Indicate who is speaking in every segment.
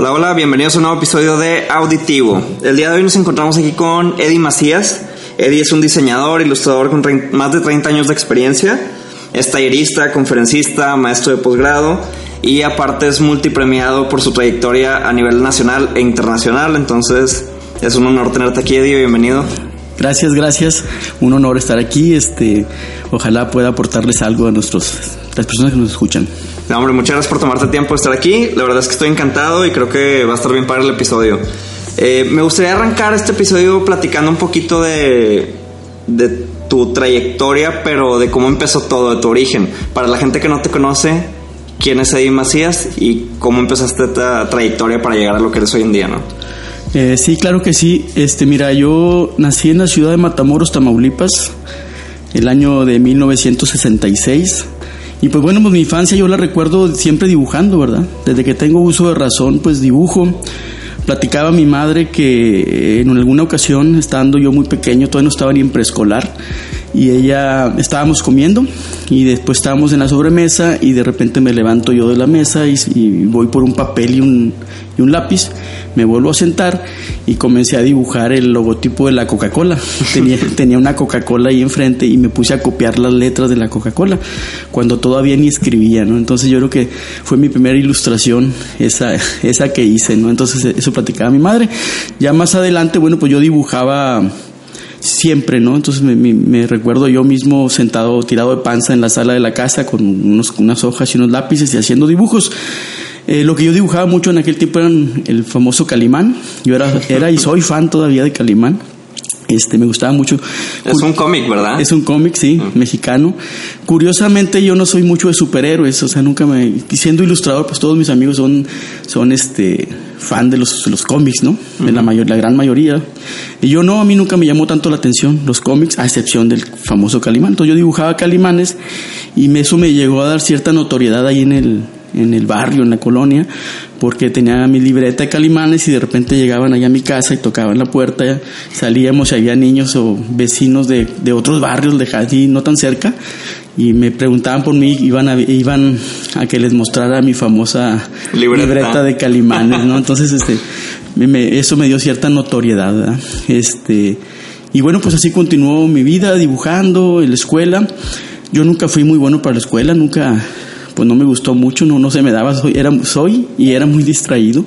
Speaker 1: Hola, hola, bienvenidos a un nuevo episodio de Auditivo. El día de hoy nos encontramos aquí con Eddie Macías. Eddie es un diseñador, ilustrador con más de 30 años de experiencia. Es tallerista, conferencista, maestro de posgrado y aparte es multipremiado por su trayectoria a nivel nacional e internacional. Entonces es un honor tenerte aquí, Eddie. Bienvenido.
Speaker 2: Gracias, gracias. Un honor estar aquí. Este, ojalá pueda aportarles algo a nuestros, las personas que nos escuchan.
Speaker 1: No, muchas gracias por tomarte tiempo de estar aquí. La verdad es que estoy encantado y creo que va a estar bien para el episodio. Eh, me gustaría arrancar este episodio platicando un poquito de, de tu trayectoria, pero de cómo empezó todo, de tu origen. Para la gente que no te conoce, ¿quién es Eddie Macías y cómo empezaste esta trayectoria para llegar a lo que eres hoy en día, no?
Speaker 2: Eh, sí, claro que sí. Este, mira, yo nací en la ciudad de Matamoros, Tamaulipas, el año de 1966. Y pues bueno, pues mi infancia yo la recuerdo siempre dibujando, ¿verdad? Desde que tengo uso de razón, pues dibujo. Platicaba mi madre que en alguna ocasión, estando yo muy pequeño, todavía no estaba ni en preescolar, y ella estábamos comiendo y después estábamos en la sobremesa y de repente me levanto yo de la mesa y, y voy por un papel y un, y un, lápiz, me vuelvo a sentar y comencé a dibujar el logotipo de la Coca-Cola. Tenía, tenía una Coca-Cola ahí enfrente y me puse a copiar las letras de la Coca-Cola cuando todavía ni escribía, ¿no? Entonces yo creo que fue mi primera ilustración esa, esa que hice, ¿no? Entonces eso platicaba mi madre. Ya más adelante, bueno, pues yo dibujaba siempre, ¿no? Entonces me, recuerdo yo mismo sentado, tirado de panza en la sala de la casa con unos, unas hojas y unos lápices y haciendo dibujos. Eh, lo que yo dibujaba mucho en aquel tiempo era el famoso Calimán. Yo era, era y soy fan todavía de Calimán. Este, me gustaba mucho.
Speaker 1: Es un cómic, ¿verdad?
Speaker 2: Es un cómic, sí, uh -huh. mexicano. Curiosamente, yo no soy mucho de superhéroes, o sea, nunca me. Siendo ilustrador, pues todos mis amigos son, son este, fan de los, los cómics, ¿no? Uh la, mayor, la gran mayoría. Y yo no, a mí nunca me llamó tanto la atención los cómics, a excepción del famoso Calimán. Entonces yo dibujaba Calimanes y eso me llegó a dar cierta notoriedad ahí en el, en el barrio, en la colonia, porque tenía mi libreta de calimanes y de repente llegaban allá a mi casa y tocaban la puerta, salíamos y había niños o vecinos de, de otros barrios de allí, no tan cerca, y me preguntaban por mí, iban a, iban a que les mostrara mi famosa libreta, libreta de calimanes, ¿no? Entonces, este, me, eso me dio cierta notoriedad, ¿verdad? Este, y bueno, pues así continuó mi vida dibujando en la escuela. Yo nunca fui muy bueno para la escuela, nunca pues no me gustó mucho, no, no se me daba, soy, era, soy y era muy distraído.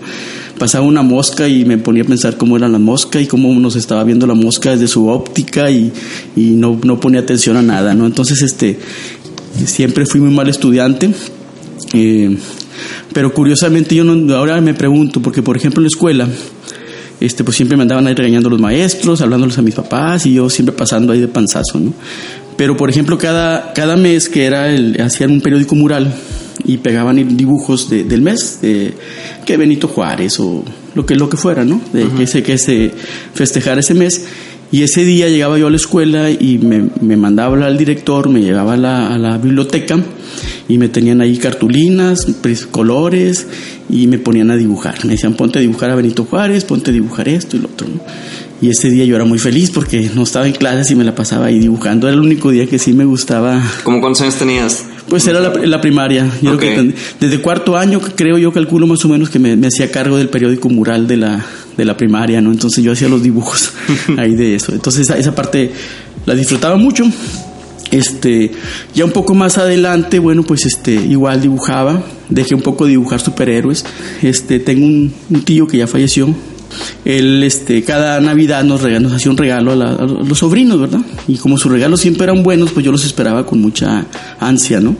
Speaker 2: Pasaba una mosca y me ponía a pensar cómo era la mosca y cómo nos estaba viendo la mosca desde su óptica y, y no, no ponía atención a nada, ¿no? Entonces, este, siempre fui muy mal estudiante. Eh, pero curiosamente yo no, ahora me pregunto, porque por ejemplo en la escuela, este, pues siempre me andaban ahí regañando los maestros, hablándoles a mis papás y yo siempre pasando ahí de panzazo, ¿no? Pero, por ejemplo, cada, cada mes que era el, hacían un periódico mural y pegaban dibujos de, del mes, de, que Benito Juárez o lo que, lo que fuera, ¿no? De que, se, que se festejara ese mes. Y ese día llegaba yo a la escuela y me, me mandaba al director, me llevaba a la, a la biblioteca y me tenían ahí cartulinas, colores y me ponían a dibujar. Me decían, ponte a dibujar a Benito Juárez, ponte a dibujar esto y lo otro, ¿no? Y ese día yo era muy feliz porque no estaba en clases y me la pasaba ahí dibujando. Era el único día que sí me gustaba.
Speaker 1: ¿Cómo cuántos años tenías?
Speaker 2: Pues era la, la primaria. Yo okay. creo que desde cuarto año, creo yo, calculo más o menos que me, me hacía cargo del periódico mural de la, de la primaria, ¿no? Entonces yo hacía los dibujos ahí de eso. Entonces esa, esa parte la disfrutaba mucho. Este, ya un poco más adelante, bueno, pues este, igual dibujaba, dejé un poco de dibujar superhéroes. Este, tengo un, un tío que ya falleció, él este, cada Navidad nos, nos hacía un regalo a, los sobrinos, ¿verdad? Y como sus regalos siempre eran buenos, pues yo los esperaba con mucha ansia, ¿no?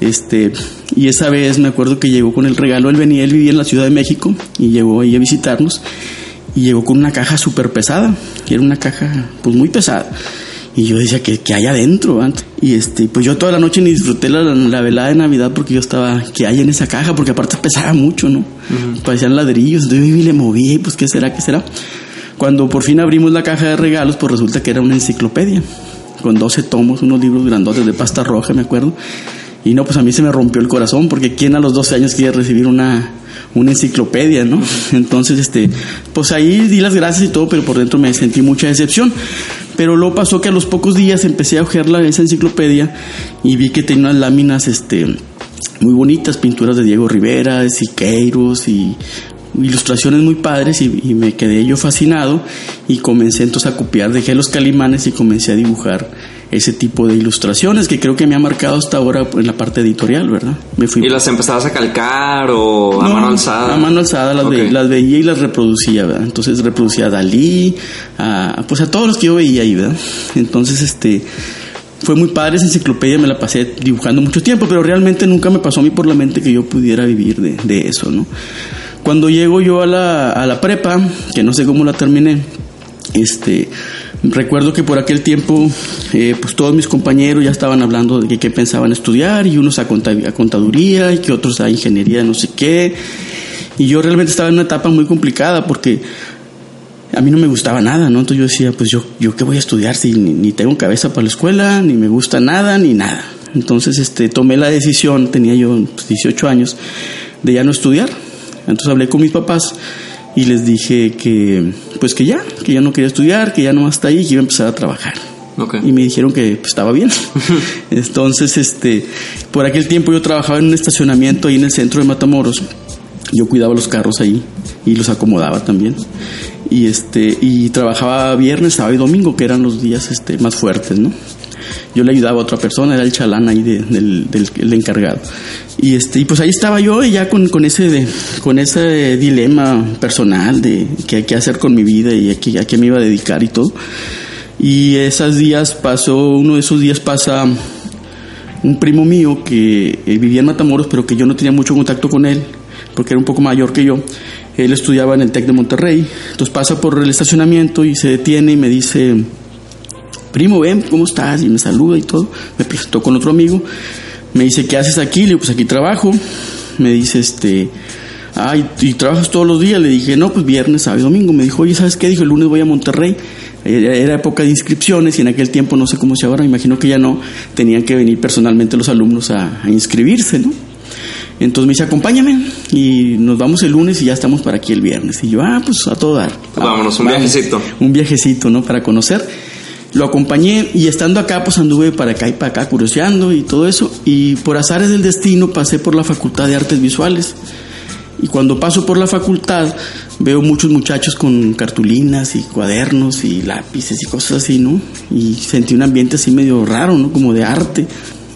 Speaker 2: Este, y esa vez me acuerdo que llegó con el regalo, él venía, él vivía en la Ciudad de México y llegó ahí a visitarnos y llegó con una caja súper pesada, que era una caja pues muy pesada. Y yo decía, que hay adentro? Y este, pues yo toda la noche ni disfruté la, la, velada de Navidad porque yo estaba, ¿qué hay en esa caja? Porque aparte pesaba mucho, ¿no? Parecían ladrillos, entonces yo le moví, pues ¿qué será? ¿Qué será? Cuando por fin abrimos la caja de regalos, pues resulta que era una enciclopedia, con 12 tomos, unos libros grandotes de pasta roja, me acuerdo. Y no, pues a mí se me rompió el corazón, porque ¿quién a los 12 años quiere recibir una, una enciclopedia, ¿no? Entonces, este, pues ahí di las gracias y todo, pero por dentro me sentí mucha decepción. Pero luego pasó que a los pocos días empecé a ojear esa enciclopedia y vi que tenía unas láminas, este, muy bonitas, pinturas de Diego Rivera, de Siqueiros y ilustraciones muy padres y, y, me quedé yo fascinado y comencé entonces a copiar, dejé los calimanes y comencé a dibujar ese tipo de ilustraciones que creo que me ha marcado hasta ahora en la parte editorial, ¿verdad?
Speaker 1: Me fui ¿Y las empezabas a calcar o a mano alzada?
Speaker 2: A mano alzada las, las, veía y las reproducía, ¿verdad? Entonces reproducía a Dalí, a, pues a todos los que yo veía ahí, ¿verdad? Entonces, este fue muy padre esa enciclopedia, me la pasé dibujando mucho tiempo, pero realmente nunca me pasó a mí por la mente que yo pudiera vivir de, de eso, ¿no? Cuando llego yo a la, a la prepa, que no sé cómo la terminé, este, Recuerdo que por aquel tiempo, eh, pues todos mis compañeros ya estaban hablando de qué pensaban estudiar, y unos a, contaduría, y que otros a ingeniería, no sé qué. Y yo realmente estaba en una etapa muy complicada porque a mí no me gustaba nada, ¿no? Entonces yo decía, pues yo, yo qué voy a estudiar si ni, tengo cabeza para la escuela, ni me gusta nada, ni nada. Entonces este, tomé la decisión, tenía yo 18 pues, años, de ya no estudiar. Entonces hablé con mis papás y les dije que pues que ya, que ya no quería estudiar, que ya no hasta ahí, que iba a empezar a trabajar. Y me dijeron que pues, estaba bien. Entonces, este, por aquel tiempo yo trabajaba en un estacionamiento ahí en el centro de Matamoros. Yo cuidaba los carros ahí y los acomodaba también. Y este, y trabajaba viernes, sábado y domingo, que eran los días este, más fuertes, ¿no? Yo le ayudaba a otra persona, era el chalán ahí del, del encargado. Y este, y pues ahí estaba yo y ya con, con ese de, con ese dilema personal de qué, qué hacer con mi vida y a qué, a qué me iba a dedicar y todo. Y esos días pasó, uno de esos días pasa un primo mío que eh, vivía en Matamoros, pero que yo no tenía mucho contacto con él, porque era un poco mayor que yo. Él estudiaba en el TEC de Monterrey. Entonces pasa por el estacionamiento y se detiene y me dice, primo, ven, ¿cómo estás? Y me saluda y todo. Me presentó con otro amigo. Me dice, ¿qué haces aquí? Le digo, pues aquí trabajo. Me dice, este, ay, ¿y trabajas todos los días? Le dije, no, pues viernes, sábado y domingo. Me dijo, oye, ¿sabes qué? Dijo, el lunes voy a Monterrey. Era época de inscripciones y en aquel tiempo, no sé cómo se ahora, me imagino que ya no, tenían que venir personalmente los alumnos a, inscribirse, ¿no? Entonces me dice, acompáñame y nos vamos el lunes y ya estamos para aquí el viernes. Y yo, ah, pues a todo dar.
Speaker 1: Vámonos, un viajecito.
Speaker 2: Un viajecito, ¿no? Para conocer. Lo acompañé y estando acá, pues anduve para acá y para acá curioseando y todo eso. Y por azares del destino pasé por la Facultad de Artes Visuales. Y cuando paso por la facultad, veo muchos muchachos con cartulinas y cuadernos y lápices y cosas así, ¿no? Y sentí un ambiente así medio raro, ¿no? Como de arte.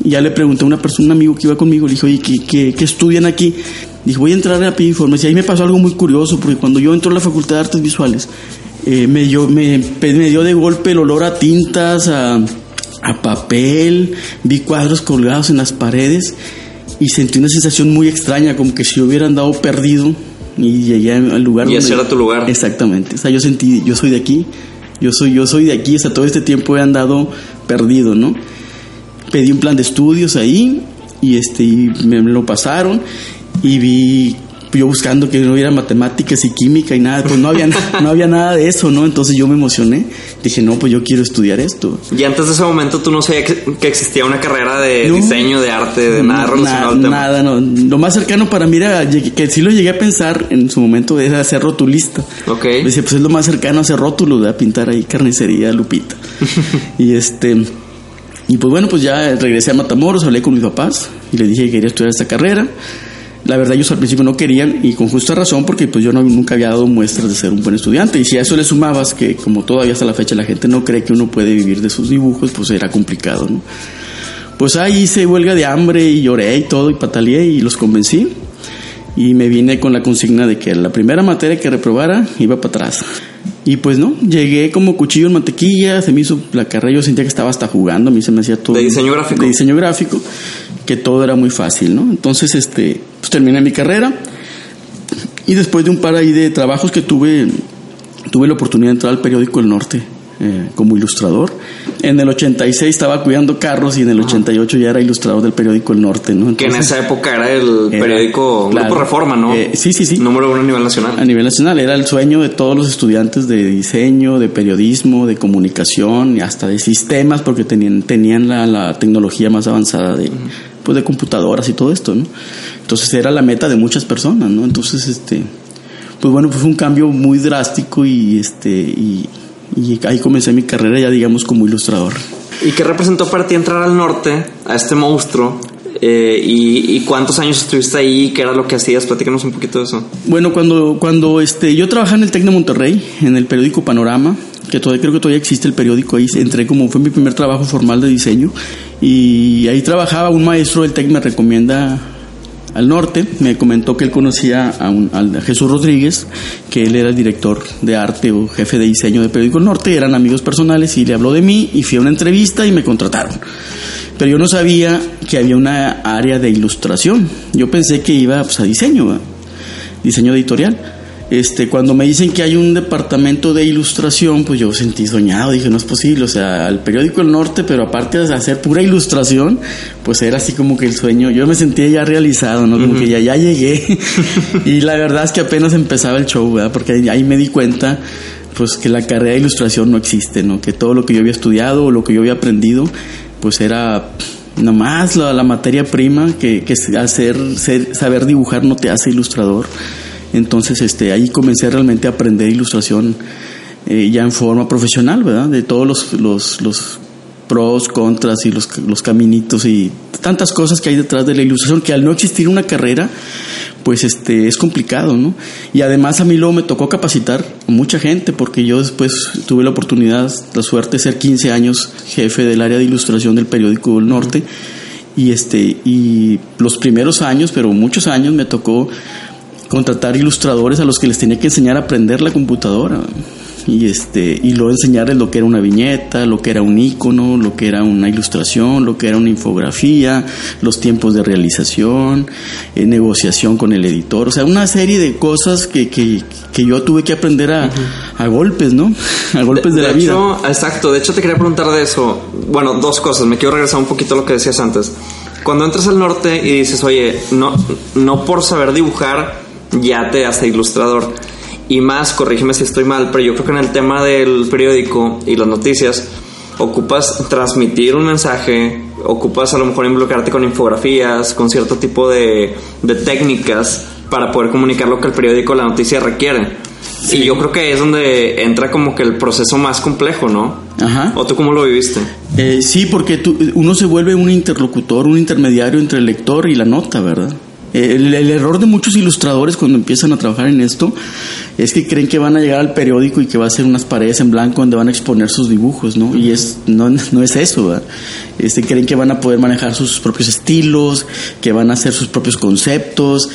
Speaker 2: Y ya le pregunté a una persona, un amigo que iba conmigo, le dije, oye, ¿qué, qué, estudian aquí? Dijo, voy a entrar a informes. Y ahí me pasó algo muy curioso, porque cuando yo entro a la Facultad de Artes Visuales, eh, me, dio, me, me, dio de golpe el olor a tintas, a, a papel, vi cuadros colgados en las paredes y sentí una sensación muy extraña, como que si yo hubiera andado perdido y llegué al lugar.
Speaker 1: Y ese era tu lugar.
Speaker 2: Exactamente. O sea, yo sentí, yo soy de aquí, yo soy, yo soy de aquí, o sea, todo este tiempo he andado perdido, ¿no? Pedí un plan de estudios ahí y este y me lo pasaron y vi yo buscando que no hubiera matemáticas y química y nada, pues no había, no había nada de eso, ¿no? Entonces yo me emocioné, dije, no, pues yo quiero estudiar esto.
Speaker 1: Y antes de ese momento tú no sabías que, existía una carrera de diseño, de arte, de nada relacionado al tema.
Speaker 2: Nada, no. Lo más cercano para mí era, que sí lo llegué a pensar en su momento, era hacer rotulista.
Speaker 1: Ok.
Speaker 2: Dice, pues es lo más cercano a hacer rótulos, a pintar ahí carnicería, lupita. y este... Y pues bueno, pues ya regresé a Matamoros, hablé con mis papás y le dije que quería estudiar esta carrera la verdad ellos al principio no querían y con justa razón porque pues yo nunca había dado muestras de ser un buen estudiante y si a eso le sumabas que como todavía hasta la fecha la gente no cree que uno puede vivir de sus dibujos pues era complicado ¿no? pues ahí hice huelga de hambre y lloré y todo y pataleé y los convencí y me vine con la consigna de que la primera materia que reprobara iba para atrás. Y pues no, llegué como cuchillo en mantequilla, se me hizo la carrera, yo sentía que estaba hasta jugando, a mí se me hacía todo.
Speaker 1: ¿De diseño gráfico?
Speaker 2: De diseño gráfico, que todo era muy fácil, ¿no? Entonces, este, pues terminé mi carrera y después de un par ahí de trabajos que tuve, tuve la oportunidad de entrar al periódico El Norte eh, como ilustrador. En el 86 estaba cuidando carros y en el 88 ya era ilustrador del periódico El Norte, ¿no?
Speaker 1: que en esa época era el periódico Grupo Reforma, ¿no?
Speaker 2: Eh, sí, sí, sí.
Speaker 1: Número uno a nivel nacional.
Speaker 2: A nivel nacional. Era el sueño de todos los estudiantes de diseño, de periodismo, de comunicación y hasta de sistemas, porque tenían, tenían la, la tecnología más avanzada de, pues, de computadoras y todo esto, ¿no? Entonces era la meta de muchas personas, ¿no? Entonces, este, pues bueno, pues fue un cambio muy drástico y este, y y ahí comencé mi carrera ya digamos como ilustrador.
Speaker 1: ¿Y qué representó para ti entrar al norte, a este monstruo? Eh, y, cuántos años estuviste ahí? ¿Qué era lo que hacías? Platícanos un poquito de eso.
Speaker 2: Bueno, cuando, cuando este, yo trabajaba en el TEC de Monterrey, en el periódico Panorama, que todavía creo que todavía existe el periódico ahí, entré como fue mi primer trabajo formal de diseño y ahí trabajaba un maestro del TEC me recomienda al norte, me comentó que él conocía a, un, Jesús Rodríguez, que él era el director de arte o jefe de diseño de Periódico Norte, eran amigos personales y le habló de mí y fui a una entrevista y me contrataron. Pero yo no sabía que había una área de ilustración. Yo pensé que iba pues, a diseño, diseño editorial. Este, cuando me dicen que hay un departamento de ilustración, pues yo sentí soñado, dije, no es posible, o sea, al periódico El Norte, pero aparte de hacer pura ilustración, pues era así como que el sueño, yo me sentía ya realizado, ¿no? Como que ya, ya llegué. y la verdad es que apenas empezaba el show, ¿verdad? Porque ahí, me di cuenta, pues que la carrera de ilustración no existe, ¿no? Que todo lo que yo había estudiado o lo que yo había aprendido, pues era nomás la, la materia prima que, que hacer, saber dibujar no te hace ilustrador. Entonces, este, ahí comencé realmente a aprender ilustración eh, ya en forma profesional, ¿verdad? De todos los, los, pros, contras y los, los caminitos y tantas cosas que hay detrás de la ilustración que al no existir una carrera, pues este es complicado, ¿no? Y además a mí luego me tocó capacitar mucha gente porque yo después tuve la oportunidad, la suerte de ser 15 años jefe del área de ilustración del periódico del Norte y este y los primeros años, pero muchos años me tocó contratar ilustradores a los que les tenía que enseñar a aprender la computadora y este y luego enseñarles lo que era una viñeta, lo que era un icono, lo que era una ilustración, lo que era una infografía, los tiempos de realización, eh, negociación con el editor, o sea, una serie de cosas que, que, que yo tuve que aprender a, a golpes, ¿no? A golpes de, la vida.
Speaker 1: Exacto, de hecho te quería preguntar de eso. Bueno, dos cosas, me quiero regresar un poquito a lo que decías antes. Cuando entras al norte y dices, oye, no, no por saber dibujar ya te hace ilustrador. Y más, corrígeme si estoy mal, pero yo creo que en el tema del periódico y las noticias, ocupas transmitir un mensaje, ocupas a lo mejor involucrarte con infografías, con cierto tipo de, de técnicas para poder comunicar lo que el periódico o la noticia requiere. Y yo creo que es donde entra como que el proceso más complejo, ¿no? Ajá. ¿O tú cómo lo viviste?
Speaker 2: Eh, sí, porque tú, uno se vuelve un interlocutor, un intermediario entre el lector y la nota, ¿verdad? El, error de muchos ilustradores cuando empiezan a trabajar en esto es que creen que van a llegar al periódico y que va a ser unas paredes en blanco donde van a exponer sus dibujos, ¿no? Y es no, no es eso, ¿verdad? Este, creen que van a poder manejar sus propios estilos, que van a hacer sus propios conceptos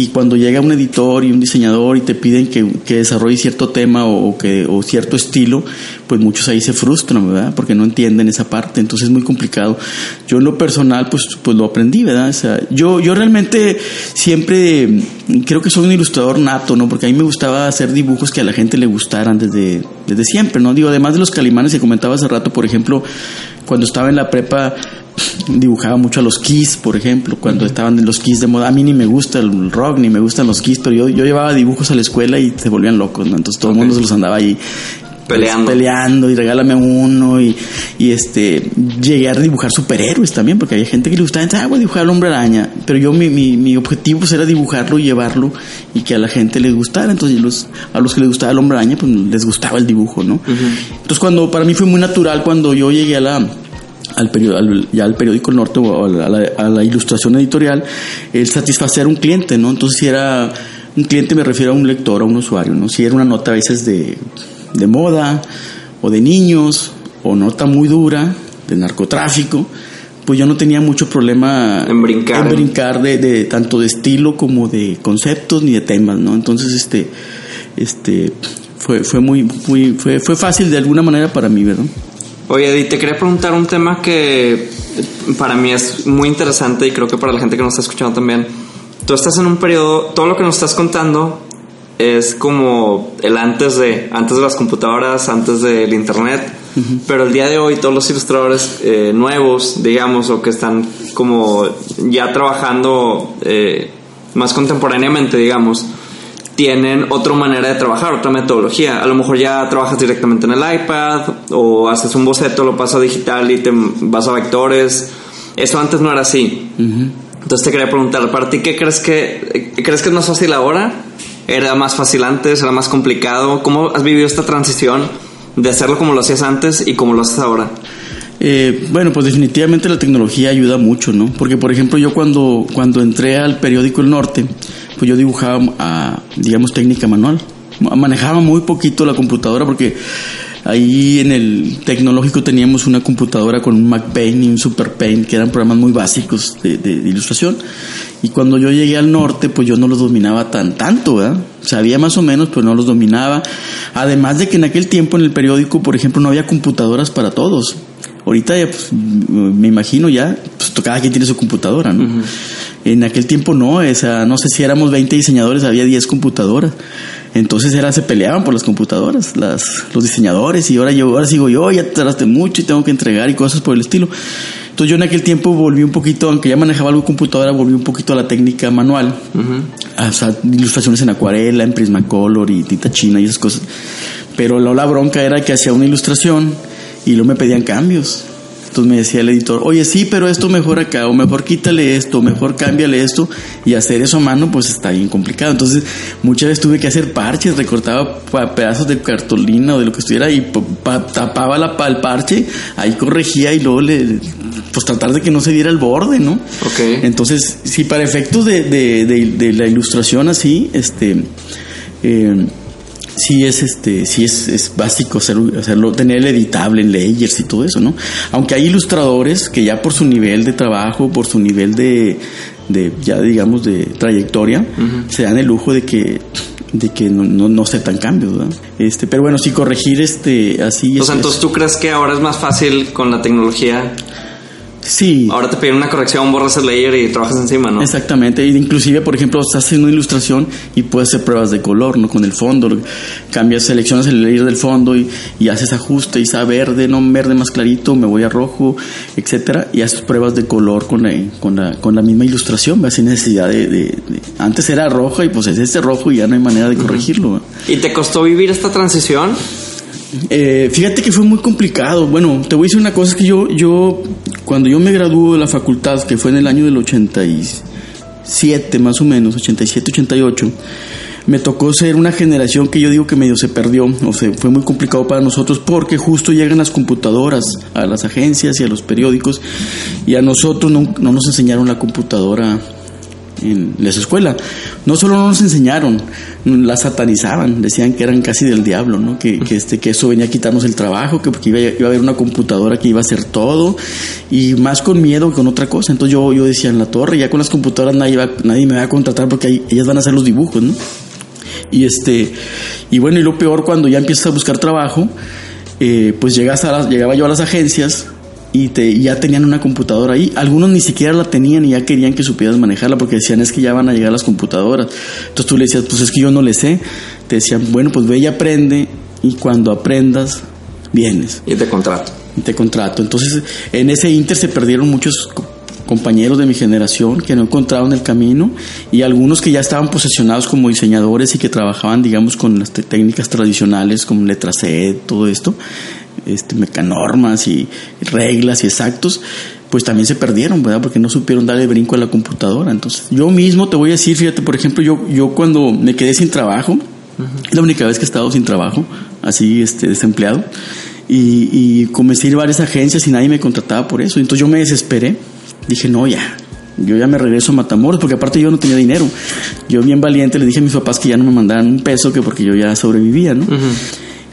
Speaker 2: y cuando llega un editor y un diseñador y te piden que, que desarrolle cierto tema o, que, o cierto estilo, pues muchos ahí se frustran, ¿verdad? Porque no entienden esa parte, entonces es muy complicado. Yo en lo personal, pues, pues lo aprendí, ¿verdad? O sea, yo, yo realmente siempre creo que soy un ilustrador nato, ¿no? Porque a mí me gustaba hacer dibujos que a la gente le gustaran desde, desde siempre, ¿no? Digo, además de los calimanes que comentaba hace rato, por ejemplo, cuando estaba en la prepa dibujaba mucho a los Kiss, por ejemplo, cuando estaban en los Kiss de moda. A mí ni me gusta el rock, ni me gustan los Kiss, pero yo, yo llevaba dibujos a la escuela y se volvían locos, ¿no? Entonces todo el mundo se los andaba ahí
Speaker 1: peleando.
Speaker 2: peleando y regálame uno y, y, este llegué a dibujar superhéroes también porque había gente que le gustaba ah voy a dibujar al hombre araña pero yo mi, mi, mi objetivo pues era dibujarlo y llevarlo y que a la gente les gustara entonces los, a los que les gustaba el hombre araña pues les gustaba el dibujo no entonces cuando para mí fue muy natural cuando yo llegué a la al, periódico, ya al periódico Norte o a la, ilustración editorial, el satisfacer a un cliente, ¿no? Entonces, si era un cliente, me refiero a un lector, a un usuario, ¿no? Si era una nota a veces de, de moda o de niños o nota muy dura de narcotráfico, pues yo no tenía mucho problema
Speaker 1: En brincar.
Speaker 2: en brincar de, de tanto de estilo como de conceptos ni de temas, ¿no? Entonces, este, este, fue, fue muy, muy, fue, fue fácil de alguna manera para mí, ¿verdad?
Speaker 1: Oye, Eddie, te quería preguntar un tema que para mí es muy interesante y creo que para la gente que nos está escuchando también. Tú estás en un periodo, todo lo que nos estás contando es como el antes de, antes de las computadoras, antes del internet, pero el día de hoy todos los ilustradores eh, nuevos, digamos, o que están como ya trabajando eh, más contemporáneamente, digamos, tienen otra manera de trabajar, otra metodología. A lo mejor ya trabajas directamente en el iPad o haces un boceto, lo pasas a digital y te vas a vectores. Eso antes no era así. Entonces te quería preguntar, ¿para ti qué crees que crees que es más fácil ahora? ¿Era más fácil antes? ¿Era más complicado? ¿Cómo has vivido esta transición de hacerlo como lo hacías antes y como lo haces ahora?
Speaker 2: Eh, bueno, pues definitivamente la tecnología ayuda mucho, ¿no? Porque, por ejemplo, yo cuando, cuando entré al periódico El Norte, pues yo dibujaba, a, digamos, técnica manual. Manejaba muy poquito la computadora porque ahí en el tecnológico teníamos una computadora con un Mac Paint y un Super Paint, que eran programas muy básicos de, de- ilustración. Y cuando yo llegué al norte, pues yo no los dominaba tan tanto, ¿verdad? Sabía más o menos, pero no los dominaba. Además de que en aquel tiempo en el periódico, por ejemplo, no había computadoras para todos. Ahorita pues, me imagino ya, pues cada quien tiene su computadora, ¿no? En aquel tiempo no, o sea, no sé si éramos 20 diseñadores, había 10 computadoras. Entonces era, se peleaban por las computadoras, las, los diseñadores, y ahora yo, ahora sigo yo, ya te tardaste mucho y tengo que entregar y cosas por el estilo. Entonces yo en aquel tiempo volví un poquito, aunque ya manejaba algo de computadora, volví un poquito a la técnica manual. O sea, ilustraciones en acuarela, en Prismacolor y tinta china y esas cosas. Pero la, la bronca era que hacía una ilustración y luego me pedían cambios. Entonces me decía el editor, oye, sí, pero esto mejor acá, o mejor quítale esto, o mejor cámbiale esto, y hacer eso a mano, pues está bien complicado. Entonces, muchas veces tuve que hacer parches, recortaba pedazos de cartulina o de lo que estuviera, y pa- pa- tapaba la, pa- el parche, ahí corregía y luego le, pues tratar de que no se viera el borde, ¿no?
Speaker 1: Ok.
Speaker 2: Entonces, si para efectos de, de, de- de la ilustración así, este, eh, sí es este, sí es, es básico hacerlo, hacerlo, tener el editable en layers y todo eso, ¿no? Aunque hay ilustradores que ya por su nivel de trabajo, por su nivel de, de ya digamos de trayectoria, se dan el lujo de que de que no, no, no aceptan cambios, ¿verdad? Este, pero bueno, si corregir este así
Speaker 1: O
Speaker 2: es-
Speaker 1: sea, entonces tú crees que ahora es más fácil con la tecnología.
Speaker 2: Sí,
Speaker 1: Ahora te piden una corrección, borras el layer y trabajas encima, ¿no?
Speaker 2: Exactamente, inclusive, por ejemplo, estás haciendo una ilustración y puedes hacer pruebas de color, ¿no? Con el fondo, cambias, seleccionas el layer del fondo y, y haces ajuste, y está verde, no verde más clarito, me voy a rojo, etcétera, y haces pruebas de color con la, con la, con la misma ilustración, sin necesidad de, de- de- Antes era roja y pues es este rojo y ya no hay manera de corregirlo.
Speaker 1: ¿Y te costó vivir esta transición?
Speaker 2: Eh, fíjate que fue muy complicado. Bueno, te voy a decir una cosa, es que yo, yo, cuando yo me gradué de la facultad, que fue en el año del 87 más o menos, 87, 88, me tocó ser una generación que yo digo que medio se perdió, o sea, fue muy complicado para nosotros porque justo llegan las computadoras a las agencias y a los periódicos y a nosotros no, no nos enseñaron la computadora en la escuela. No solo no nos enseñaron, la satanizaban, decían que eran casi del diablo, ¿no? Que, que, este, que eso venía a quitarnos el trabajo, que porque iba, iba a haber una computadora que iba a hacer todo, y más con miedo que con otra cosa. Entonces yo, yo decía, en la torre, ya con las computadoras nadie, va- nadie me va a contratar porque ahí- ellas van a hacer los dibujos, ¿no? Y este, y bueno, y lo peor cuando ya empiezas a buscar trabajo, eh, pues llegas a las, llegaba yo a las agencias y te, ya tenían una computadora ahí. Algunos ni siquiera la tenían y ya querían que supieras manejarla porque decían es que ya van a llegar las computadoras. Entonces tú le decías, pues es que yo no le sé. Te decían, bueno, pues ve y aprende y cuando aprendas, vienes
Speaker 1: Y te contrato.
Speaker 2: y te contrato. Entonces, en ese inter se perdieron muchos co- compañeros de mi generación que no encontraron el camino y algunos que ya estaban posesionados como diseñadores y que trabajaban, digamos, con las técnicas tradicionales como letra C, todo esto, este, mecanormas y reglas y exactos, pues también se perdieron, ¿verdad? Porque no supieron darle brinco a la computadora. Entonces, yo mismo te voy a decir, fíjate, por ejemplo, yo, yo cuando me quedé sin trabajo, la única vez que he estado sin trabajo, así, este, desempleado, y, y comencé a ir a varias agencias y nadie me contrataba por eso. Entonces yo me desesperé, dije, no, ya, yo ya me regreso a Matamoros, porque aparte yo no tenía dinero. Yo bien valiente le dije a mis papás que ya no me mandaran un peso, que porque yo ya sobrevivía, ¿no?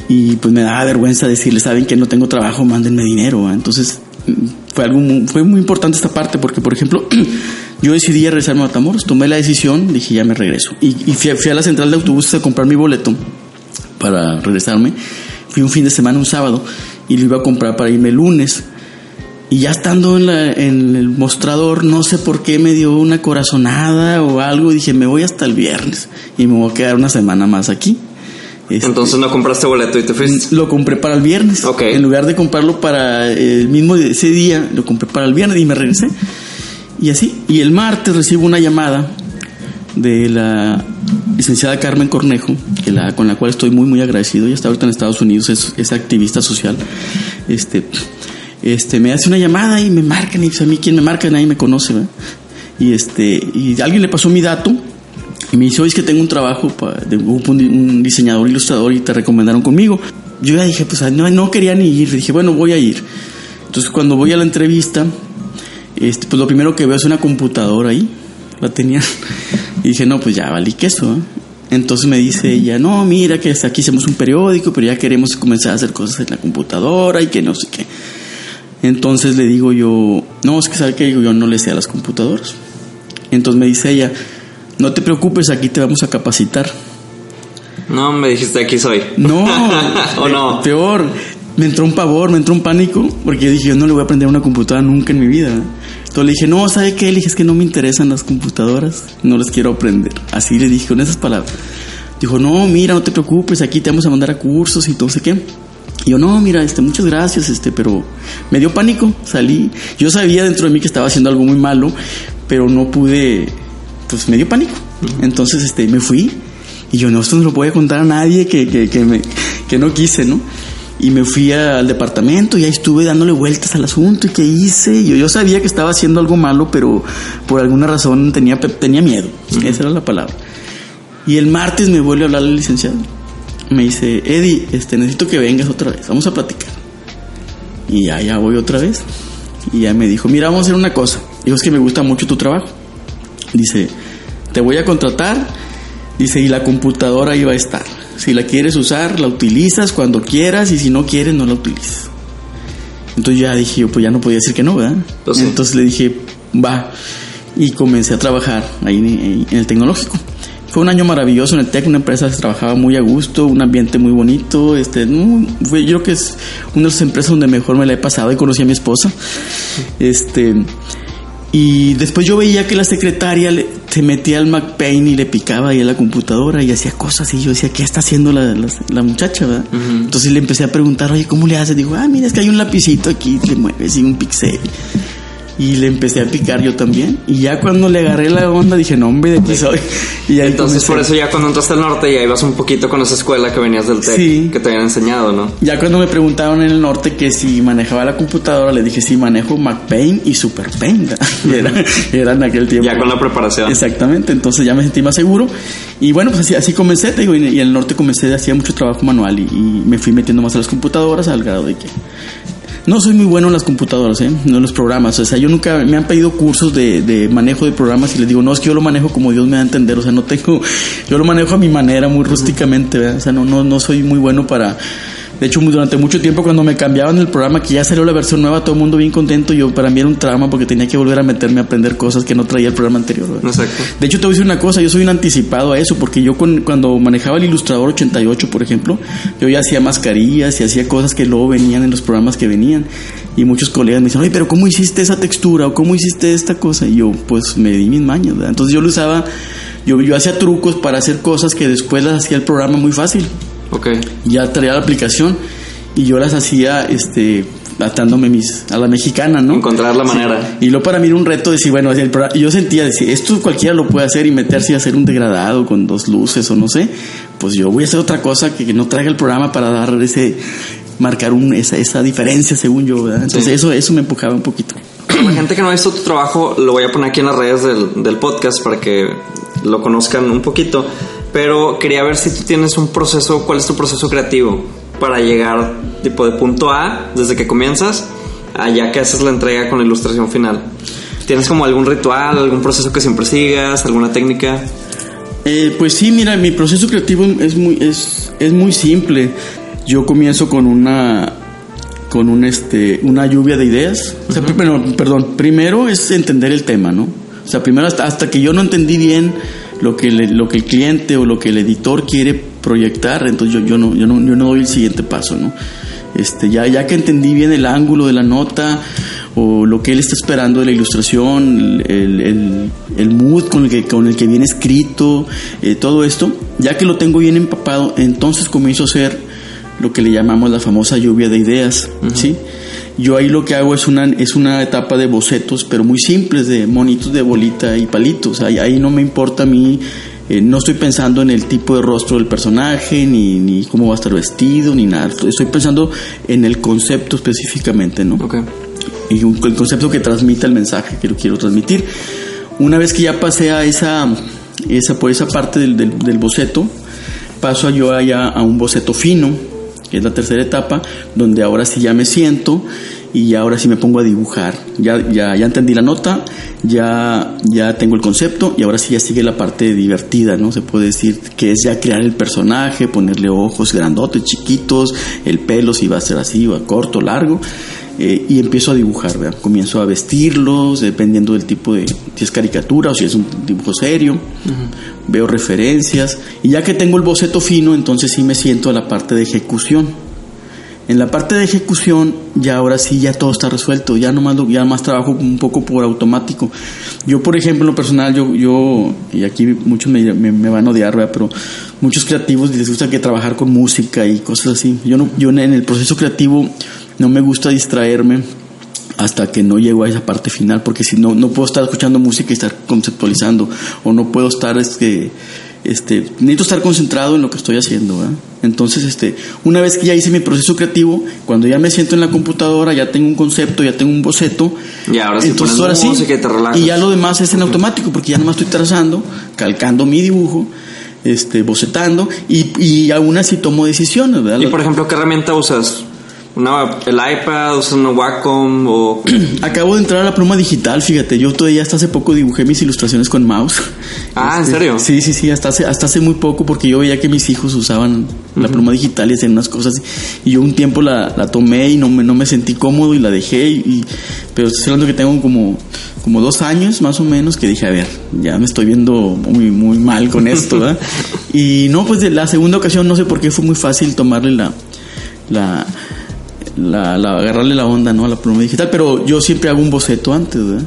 Speaker 2: Y pues me daba vergüenza decirles, saben que no tengo trabajo, mándenme dinero. Entonces mm, fue algo muy, fue muy importante esta parte porque, por ejemplo, yo decidí regresarme a Matamoros, tomé la decisión, dije ya me regreso. Y, fui, a, la central de autobuses a comprar mi boleto para regresarme. Fui un fin de semana, un sábado, y lo iba a comprar para irme el lunes. Y ya estando en, el mostrador, no sé por qué me dio una corazonada o algo. Dije, me voy hasta el viernes y me voy a quedar una semana más aquí.
Speaker 1: Este, Entonces no compraste boleto y te fuiste.
Speaker 2: Lo compré para el viernes.
Speaker 1: Okay.
Speaker 2: En lugar de comprarlo para el mismo ese día, lo compré para el viernes y me regresé. Y así. Y el martes recibo una llamada de la licenciada Carmen Cornejo, que la, con la cual estoy muy muy agradecido. Ella está ahorita en Estados Unidos, es, es activista social. Este este, me hace una llamada y me marcan, y pues, a mí quien me marca nadie me conoce, ¿verdad? Y este, y alguien le pasó mi dato y me dice, oye, es que tengo un trabajo para, de un, un, diseñador, ilustrador y te recomendaron conmigo. Yo ya dije, pues no, no quería ni ir, dije, bueno, voy a ir. Entonces cuando voy a la entrevista, este, pues lo primero que veo es una computadora ahí, la tenía. Y dije, no, pues ya valí queso, ¿eh? Entonces me dice ella, no, mira que aquí hacemos un periódico, pero ya queremos comenzar a hacer cosas en la computadora y que no sé qué. Entonces le digo yo, no, es que sabe que yo no le sé a las computadoras. Entonces me dice ella, no te preocupes, aquí te vamos a capacitar.
Speaker 1: No, me dijiste aquí soy.
Speaker 2: No,
Speaker 1: o no.
Speaker 2: Peor, me entró un pavor, me entró un pánico, porque yo dije, yo no le voy a aprender una computadora nunca en mi vida. Entonces le dije, no, ¿sabe qué? Le dije, es que no me interesan las computadoras, no las quiero aprender. Así le dije con esas palabras. Dijo, no, mira, no te preocupes, aquí te vamos a mandar a cursos y todo sé qué. Y yo, no, mira, este, muchas gracias, este, pero me dio pánico, salí. Yo sabía dentro de mí que estaba haciendo algo muy malo, pero no pude, pues me dio pánico. Entonces, este, me fui y yo, no, esto no lo voy a contar a nadie que, que, que, me, que no quise, ¿no? Y me fui al departamento y ahí estuve dándole vueltas al asunto y qué hice. Yo, yo sabía que estaba haciendo algo malo, pero por alguna razón tenía, tenía miedo. Esa era la palabra. Y el martes me vuelve a hablar el licenciado me dice, Eddie, este, necesito que vengas otra vez, vamos a platicar. Y ya, ya voy otra vez. Y ya me dijo, mira, vamos a hacer una cosa. Dijo, es que me gusta mucho tu trabajo. Dice, te voy a contratar. Dice, y la computadora ahí va a estar. Si la quieres usar, la utilizas cuando quieras y si no quieres, no la utilizas. Entonces ya dije, yo, pues ya no podía decir que no, ¿verdad?
Speaker 1: Sí.
Speaker 2: Entonces le dije, va. Y comencé a trabajar ahí en, el tecnológico fue un año maravilloso en el TEC, una empresa se trabajaba muy a gusto, un ambiente muy bonito. Este, no, fue, yo creo que es una de las empresas donde mejor me la he pasado y conocí a mi esposa. Este, y después yo veía que la secretaria le, se metía al MacPaint y le picaba ahí a la computadora y hacía cosas y yo decía, ¿qué está haciendo la, la, la muchacha? ¿verdad? Uh -huh. Entonces le empecé a preguntar, oye, ¿cómo le hace? Digo, ah, mira, es que hay un lapicito aquí, le mueves y un pixel y le empecé a picar yo también. Y ya cuando le agarré la onda dije, no, hombre, de aquí soy. Y
Speaker 1: ahí Entonces, comencé. por eso ya cuando entraste al norte ya ibas un poquito con esa escuela que venías del TEC,
Speaker 2: sí.
Speaker 1: que te habían enseñado, ¿no?
Speaker 2: Ya cuando me preguntaron en el norte que si manejaba la computadora, le dije, sí, manejo MacPaint y SuperPaint. era, era en aquel tiempo.
Speaker 1: Ya con la preparación.
Speaker 2: Exactamente, entonces ya me sentí más seguro. Y bueno, pues así, así comencé, te digo, y en el norte comencé, hacía mucho trabajo manual y, y me fui metiendo más a las computadoras al grado de que no soy muy bueno en las computadoras, ¿eh? no en los programas. O sea, yo nunca me han pedido cursos de, de, manejo de programas y les digo, no, es que yo lo manejo como Dios me da a entender. O sea, no tengo, yo lo manejo a mi manera, muy rústicamente. ¿verdad? O sea, no, no, no soy muy bueno para. De hecho, durante mucho tiempo cuando me cambiaban el programa, que ya salió la versión nueva, todo el mundo bien contento. Yo para mí era un trauma porque tenía que volver a meterme a aprender cosas que no traía el programa anterior. ¿verdad?
Speaker 1: Exacto.
Speaker 2: De hecho, te voy a decir una cosa, yo soy un anticipado a eso, porque yo con, cuando manejaba el Ilustrador 88, por ejemplo, yo ya hacía mascarillas y hacía cosas que luego venían en los programas que venían. Y muchos colegas me dicen, oye, pero ¿cómo hiciste esa textura? ¿O cómo hiciste esta cosa? Y yo, pues me di mis mañas, ¿verdad? Entonces yo lo usaba, yo, yo hacía trucos para hacer cosas que después las hacía el programa muy fácil.
Speaker 1: Ok.
Speaker 2: Ya traía la aplicación y yo las hacía, este, atándome mis, a la mexicana, ¿no?
Speaker 1: Encontrar la manera.
Speaker 2: Sí. Y luego para mí era un reto decir, bueno, yo sentía decir, esto cualquiera lo puede hacer y meterse y hacer un degradado con dos luces o no sé, pues yo voy a hacer otra cosa que, que no traiga el programa para dar ese, marcar un, esa, esa diferencia según yo, ¿verdad? Entonces sí. eso, eso me empujaba un poquito.
Speaker 1: La gente que no ha visto tu trabajo, lo voy a poner aquí en las redes del, del podcast para que lo conozcan un poquito, pero quería ver si tú tienes un proceso, ¿cuál es tu proceso creativo para llegar tipo de punto A desde que comienzas allá que haces la entrega con la ilustración final? ¿Tienes como algún ritual, algún proceso que siempre sigas, alguna técnica?
Speaker 2: Eh, pues sí, mira, mi proceso creativo es muy, es, es muy simple. Yo comienzo con una con un este una lluvia de ideas. O sea, perdón, primero es entender el tema, ¿no? O sea, primero hasta, hasta que yo no entendí bien lo que le- lo que el cliente o lo que el editor quiere proyectar, entonces yo, yo no yo no yo no doy el siguiente paso, ¿no? Este, ya, ya que entendí bien el ángulo de la nota o lo que él está esperando de la ilustración, el, el- el mood con el que, con el que viene escrito, eh, todo esto, ya que lo tengo bien empapado, entonces comienzo a hacer lo que le llamamos la famosa lluvia de ideas, ¿sí? Yo ahí lo que hago es una, es una etapa de bocetos, pero muy simples, de monitos de bolita y palitos. Ahí, ahí no me importa a mí, eh, no estoy pensando en el tipo de rostro del personaje, ni, ni cómo va a estar vestido, ni nada. Estoy pensando en el concepto específicamente, ¿no?
Speaker 1: Ok.
Speaker 2: y un- el concepto que transmita el mensaje que lo quiero transmitir. Una vez que ya pasé a esa, esa por esa parte del, del- del boceto, paso yo allá a un boceto fino, que es la tercera etapa, donde ahora sí ya me siento y ahora sí me pongo a dibujar. Ya, ya, ya entendí la nota, ya, ya tengo el concepto y ahora sí ya sigue la parte divertida, ¿no? Se puede decir que es ya crear el personaje, ponerle ojos grandotes, chiquitos, el pelo si va a ser así, va corto, largo. Eh, y empiezo a dibujar, ¿verdad? comienzo a vestirlos dependiendo del tipo de si es caricatura o si es un dibujo serio, veo referencias y ya que tengo el boceto fino, entonces sí me siento a la parte de ejecución. En la parte de ejecución ya ahora sí ya todo está resuelto, ya nomás lo- ya más trabajo un poco por automático. Yo por ejemplo en lo personal yo yo y aquí muchos me, me- me van a odiar, ¿verdad? pero muchos creativos les gusta que trabajar con música y cosas así. Yo no yo en el proceso creativo no me gusta distraerme hasta que no llego a esa parte final, porque si no, no puedo estar escuchando música y estar conceptualizando, o no puedo estar, este, este, necesito estar concentrado en lo que estoy haciendo, ¿verdad? Entonces, este, una vez que ya hice mi proceso creativo, cuando ya me siento en la computadora, ya tengo un concepto, ya tengo un boceto,
Speaker 1: Y ahora sí
Speaker 2: entonces ahora sí,
Speaker 1: música y te relajas.
Speaker 2: y ya lo demás es en automático, porque ya nomás estoy trazando, calcando mi dibujo, este, bocetando, y, y aún así tomo decisiones, ¿verdad?
Speaker 1: Y por ejemplo, ¿qué herramienta usas? Una, ¿El iPad? ¿Usas una Wacom? O...
Speaker 2: Acabo de entrar a la pluma digital, fíjate, yo todavía hasta hace poco dibujé mis ilustraciones con mouse.
Speaker 1: Ah, ¿en
Speaker 2: Este,
Speaker 1: serio?
Speaker 2: Sí, sí, sí, hasta hace, hasta hace muy poco porque yo veía que mis hijos usaban la pluma digital y hacían unas cosas y yo un tiempo la, la tomé y no me, no me sentí cómodo y la dejé, y, y- pero estoy hablando que tengo como, como dos años más o menos que dije, a ver, ya me estoy viendo muy, muy mal con esto, ¿verdad? y no, pues de la segunda ocasión no sé por qué fue muy fácil tomarle la... la la, la- agarrarle la onda ¿no? a la pluma digital, pero yo siempre hago un boceto antes, ¿verdad?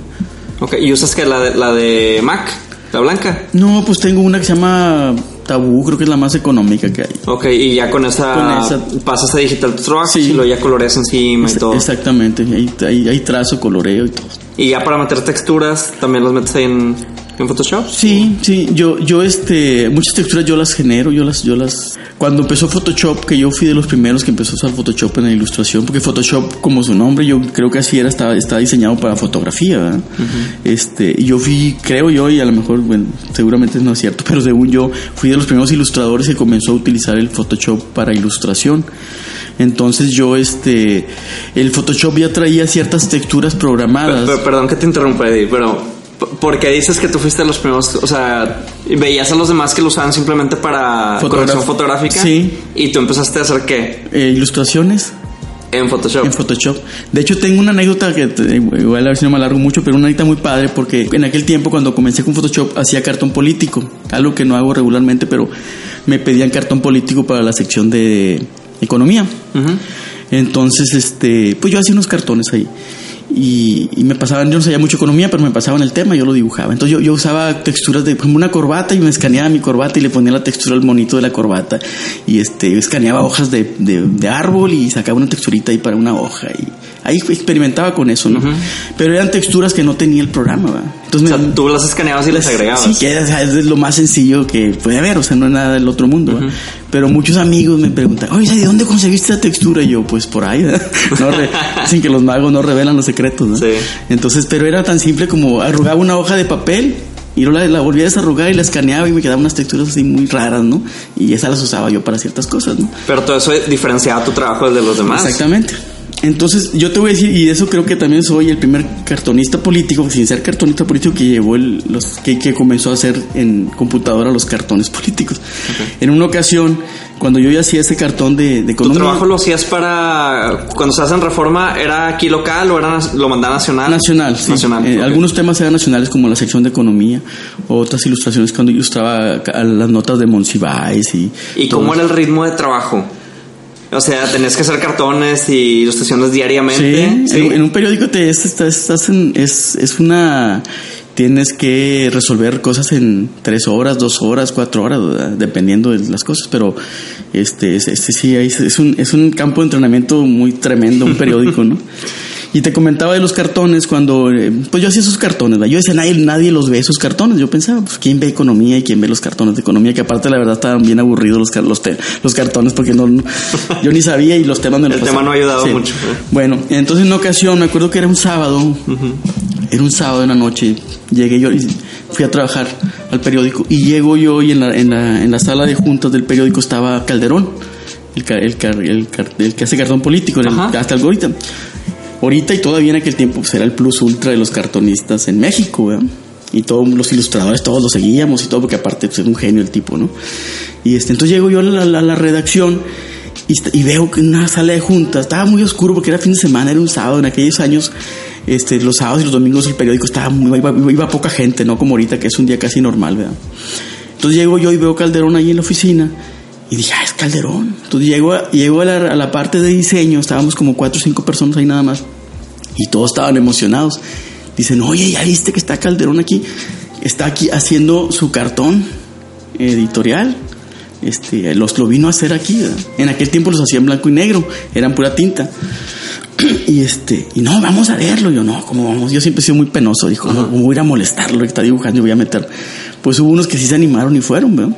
Speaker 1: Ok, ¿y usas que la de, la de Mac? ¿La blanca?
Speaker 2: No, pues tengo una que se llama Tabú, creo que es la más económica que hay.
Speaker 1: Ok, y ya con esa,
Speaker 2: Con esa-
Speaker 1: pasas a digital
Speaker 2: Sí.
Speaker 1: y luego ya coloreas encima y todo.
Speaker 2: Exactamente, ahí, ahí, ahí trazo, coloreo y todo.
Speaker 1: Y ya para meter texturas, también las metes en, en Photoshop.
Speaker 2: Sí, sí, yo, yo este, muchas texturas yo las genero, yo las, yo las, cuando empezó Photoshop, que yo fui de los primeros que empezó a usar Photoshop en la ilustración, porque Photoshop, como su nombre, yo creo que así era, está, está diseñado para fotografía, ¿verdad? Este, y yo fui, creo yo, y a lo mejor, bueno, seguramente no es cierto, pero según yo, fui de los primeros ilustradores que comenzó a utilizar el Photoshop para ilustración. Entonces yo, este, el Photoshop ya traía ciertas texturas programadas.
Speaker 1: Perdón que te interrumpa, Eddie, pero porque dices que tú fuiste de los primeros, o sea, veías a los demás que lo usaban simplemente para corrección fotográfica.
Speaker 2: Sí.
Speaker 1: Y tú empezaste a hacer qué?
Speaker 2: Eh, ilustraciones
Speaker 1: En Photoshop.
Speaker 2: en Photoshop. De hecho, tengo una anécdota que igual a ver si no me alargo mucho, pero una anécdota muy padre porque en aquel tiempo cuando comencé con Photoshop hacía cartón político, algo que no hago regularmente, pero me pedían cartón político para la sección de economía. Entonces, este, pues yo hacía unos cartones ahí. Y, y me pasaban, yo no sabía mucho economía, pero me pasaban el tema, yo lo dibujaba. Entonces yo, yo usaba texturas de, por ejemplo, una corbata y me escaneaba mi corbata y le ponía la textura al monito de la corbata. Y este, escaneaba hojas de, de, de árbol y sacaba una texturita ahí para una hoja. Y ahí experimentaba con eso, ¿no? Pero eran texturas que no tenía el programa, ¿verdad?
Speaker 1: O
Speaker 2: Entonces
Speaker 1: sea,
Speaker 2: me-
Speaker 1: tú las escaneabas y las agregabas.
Speaker 2: Sí, que es, es lo más sencillo que puede haber, o sea, no es nada del otro mundo. ¿verdad? Pero muchos amigos me preguntan, oye, ¿de dónde conseguiste esa textura? Y yo, pues por ahí. No re- dicen que los magos no revelan los secretos, ¿no?
Speaker 1: Sí.
Speaker 2: Entonces, pero era tan simple como arrugaba una hoja de papel y luego la, la volvía a desarrugar y la escaneaba y me quedaban unas texturas así muy raras, ¿no? Y esas las usaba yo para ciertas cosas, ¿no?
Speaker 1: Pero todo eso diferenciaba tu trabajo del de los demás.
Speaker 2: Exactamente. Entonces, yo te voy a decir, y eso creo que también soy el primer cartonista político, sin ser cartonista político, que llevó el, los que, que comenzó a hacer en computadora los cartones políticos. En una ocasión, cuando yo ya hacía ese cartón de, de
Speaker 1: ¿Tu
Speaker 2: economía.
Speaker 1: trabajo lo hacías para. Cuando se hacen reforma, ¿era aquí local o era lo mandaba nacional?
Speaker 2: Nacional, sí.
Speaker 1: Nacional.
Speaker 2: Eh,
Speaker 1: ok.
Speaker 2: Algunos temas eran nacionales como la sección de economía, otras ilustraciones cuando ilustraba las notas de Monsiváis y...
Speaker 1: ¿Y cómo
Speaker 2: eso.
Speaker 1: era el ritmo de trabajo? O sea, tenías que hacer cartones y ilustraciones diariamente.
Speaker 2: Sí, En, en un periódico te es, estás- estás en- es, es una tienes que resolver cosas en tres horas, dos horas, cuatro horas, ¿verdad? dependiendo de las cosas, pero este, es- este sí es, es un, es un campo de entrenamiento muy tremendo, un periódico, ¿no? Y te comentaba de los cartones cuando, eh, pues yo hacía esos cartones, ¿verdad? yo decía, nadie, nadie los ve esos cartones, yo pensaba, pues quién ve economía y quién ve los cartones de economía, que aparte la verdad estaban bien aburridos los, los, los cartones porque no, no- yo ni sabía y los temas me los
Speaker 1: El tema
Speaker 2: pasaban.
Speaker 1: no ha ayudado mucho, ¿eh?
Speaker 2: Bueno, entonces en una ocasión, me acuerdo que era un sábado, era un sábado en la noche, llegué yo y fui a trabajar al periódico y llego yo y en la, en la, en la sala de juntas del periódico estaba Calderón, el, el, el, el que hace cartón político, hasta el ahorita. Ahorita y todavía en aquel tiempo pues era el plus ultra de los cartonistas en México, ¿verdad? Y todos los ilustradores, todos lo seguíamos y todo, porque aparte pues, un genio el tipo, ¿no? Y este, entonces llego yo a la, redacción y, veo que en una sala de juntas estaba muy oscuro porque era fin de semana, era un sábado. En aquellos años, este, los sábados y los domingos el periódico estaba muy, iba- iba poca gente, no como ahorita que es un día casi normal, ¿verdad? Entonces llego yo y veo Calderón ahí en la oficina y dije, ah, es Calderón. Entonces llego, a, llego a, la, a la parte de diseño, estábamos como cuatro o cinco personas ahí nada más y todos estaban emocionados. Dicen, oye, ¿ya viste que está Calderón aquí? Está aquí haciendo su cartón editorial. Este, los lo vino a hacer aquí. ¿verdad? En aquel tiempo los hacía en blanco y negro, eran pura tinta. Y este, y no, vamos a verlo. Yo no, ¿cómo vamos? Yo siempre he sido muy penoso. Dijo, no, ¿cómo voy a ir a molestarlo? Que está dibujando y voy a meter. Pues hubo unos que sí se animaron y fueron, ¿verdad?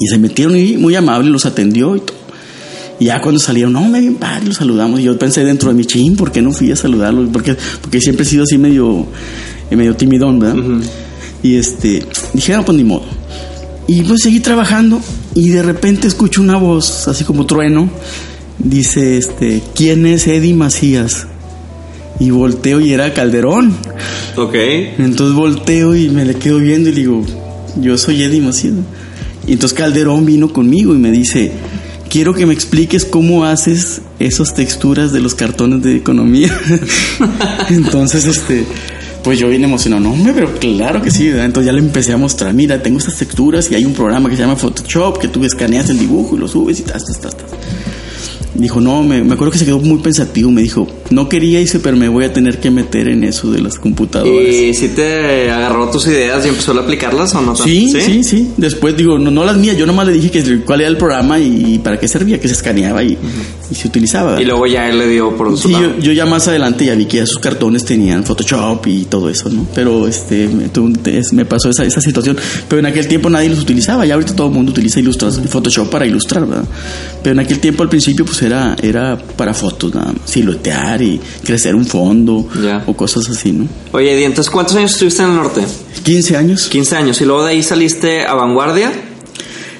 Speaker 2: Y se metieron y muy amable, los atendió y todo. Y ya cuando salieron, no, me bien padre, los saludamos. Y yo pensé dentro de mi chin, ¿por qué no fui a saludarlos? Porque, porque siempre he sido así medio, medio timidón, ¿verdad? Y este, dije, no, pues ni modo. Y pues seguí trabajando y de repente escucho una voz, así como trueno. Dice, este, ¿quién es Eddie Macías? Y volteo y era Calderón.
Speaker 1: Ok.
Speaker 2: Entonces volteo y me le quedo viendo y le digo, yo soy Eddie Macías. Y entonces Calderón vino conmigo y me dice, quiero que me expliques cómo haces esas texturas de los cartones de economía. entonces, este, pues yo bien emocionado, no, hombre, pero claro que sí. Entonces ya le empecé a mostrar, mira, tengo estas texturas y hay un programa que se llama Photoshop, que tú escaneas el dibujo y lo subes y tas, tas, tas, tas. Dijo, no, me, me acuerdo que se quedó muy pensativo. Me dijo, no quería irse, pero me voy a tener que meter en eso de las computadoras.
Speaker 1: ¿Y si te agarró tus ideas y empezó a aplicarlas o no? tan-
Speaker 2: Sí, sí, sí, Después digo, no, no las mías, yo nomás le dije que cuál era el programa y para qué servía, que se escaneaba y, y se utilizaba.
Speaker 1: Y luego ya él le dio por su
Speaker 2: Sí,
Speaker 1: lado.
Speaker 2: yo, yo ya más adelante ya vi que ya sus cartones tenían Photoshop y todo eso, ¿no? Pero este me, me pasó esa, esa situación. Pero en aquel tiempo nadie los utilizaba. Ya ahorita todo el mundo utiliza Photoshop para ilustrar, ¿verdad? Pero en aquel tiempo al principio pues era, era para fotos nada más. Siluetear y crecer un fondo
Speaker 1: Ya.
Speaker 2: o cosas así, ¿no?
Speaker 1: Oye, Eddie, entonces, ¿cuántos años estuviste en el norte?
Speaker 2: 15 años.
Speaker 1: 15 años. Y luego de ahí saliste a Vanguardia.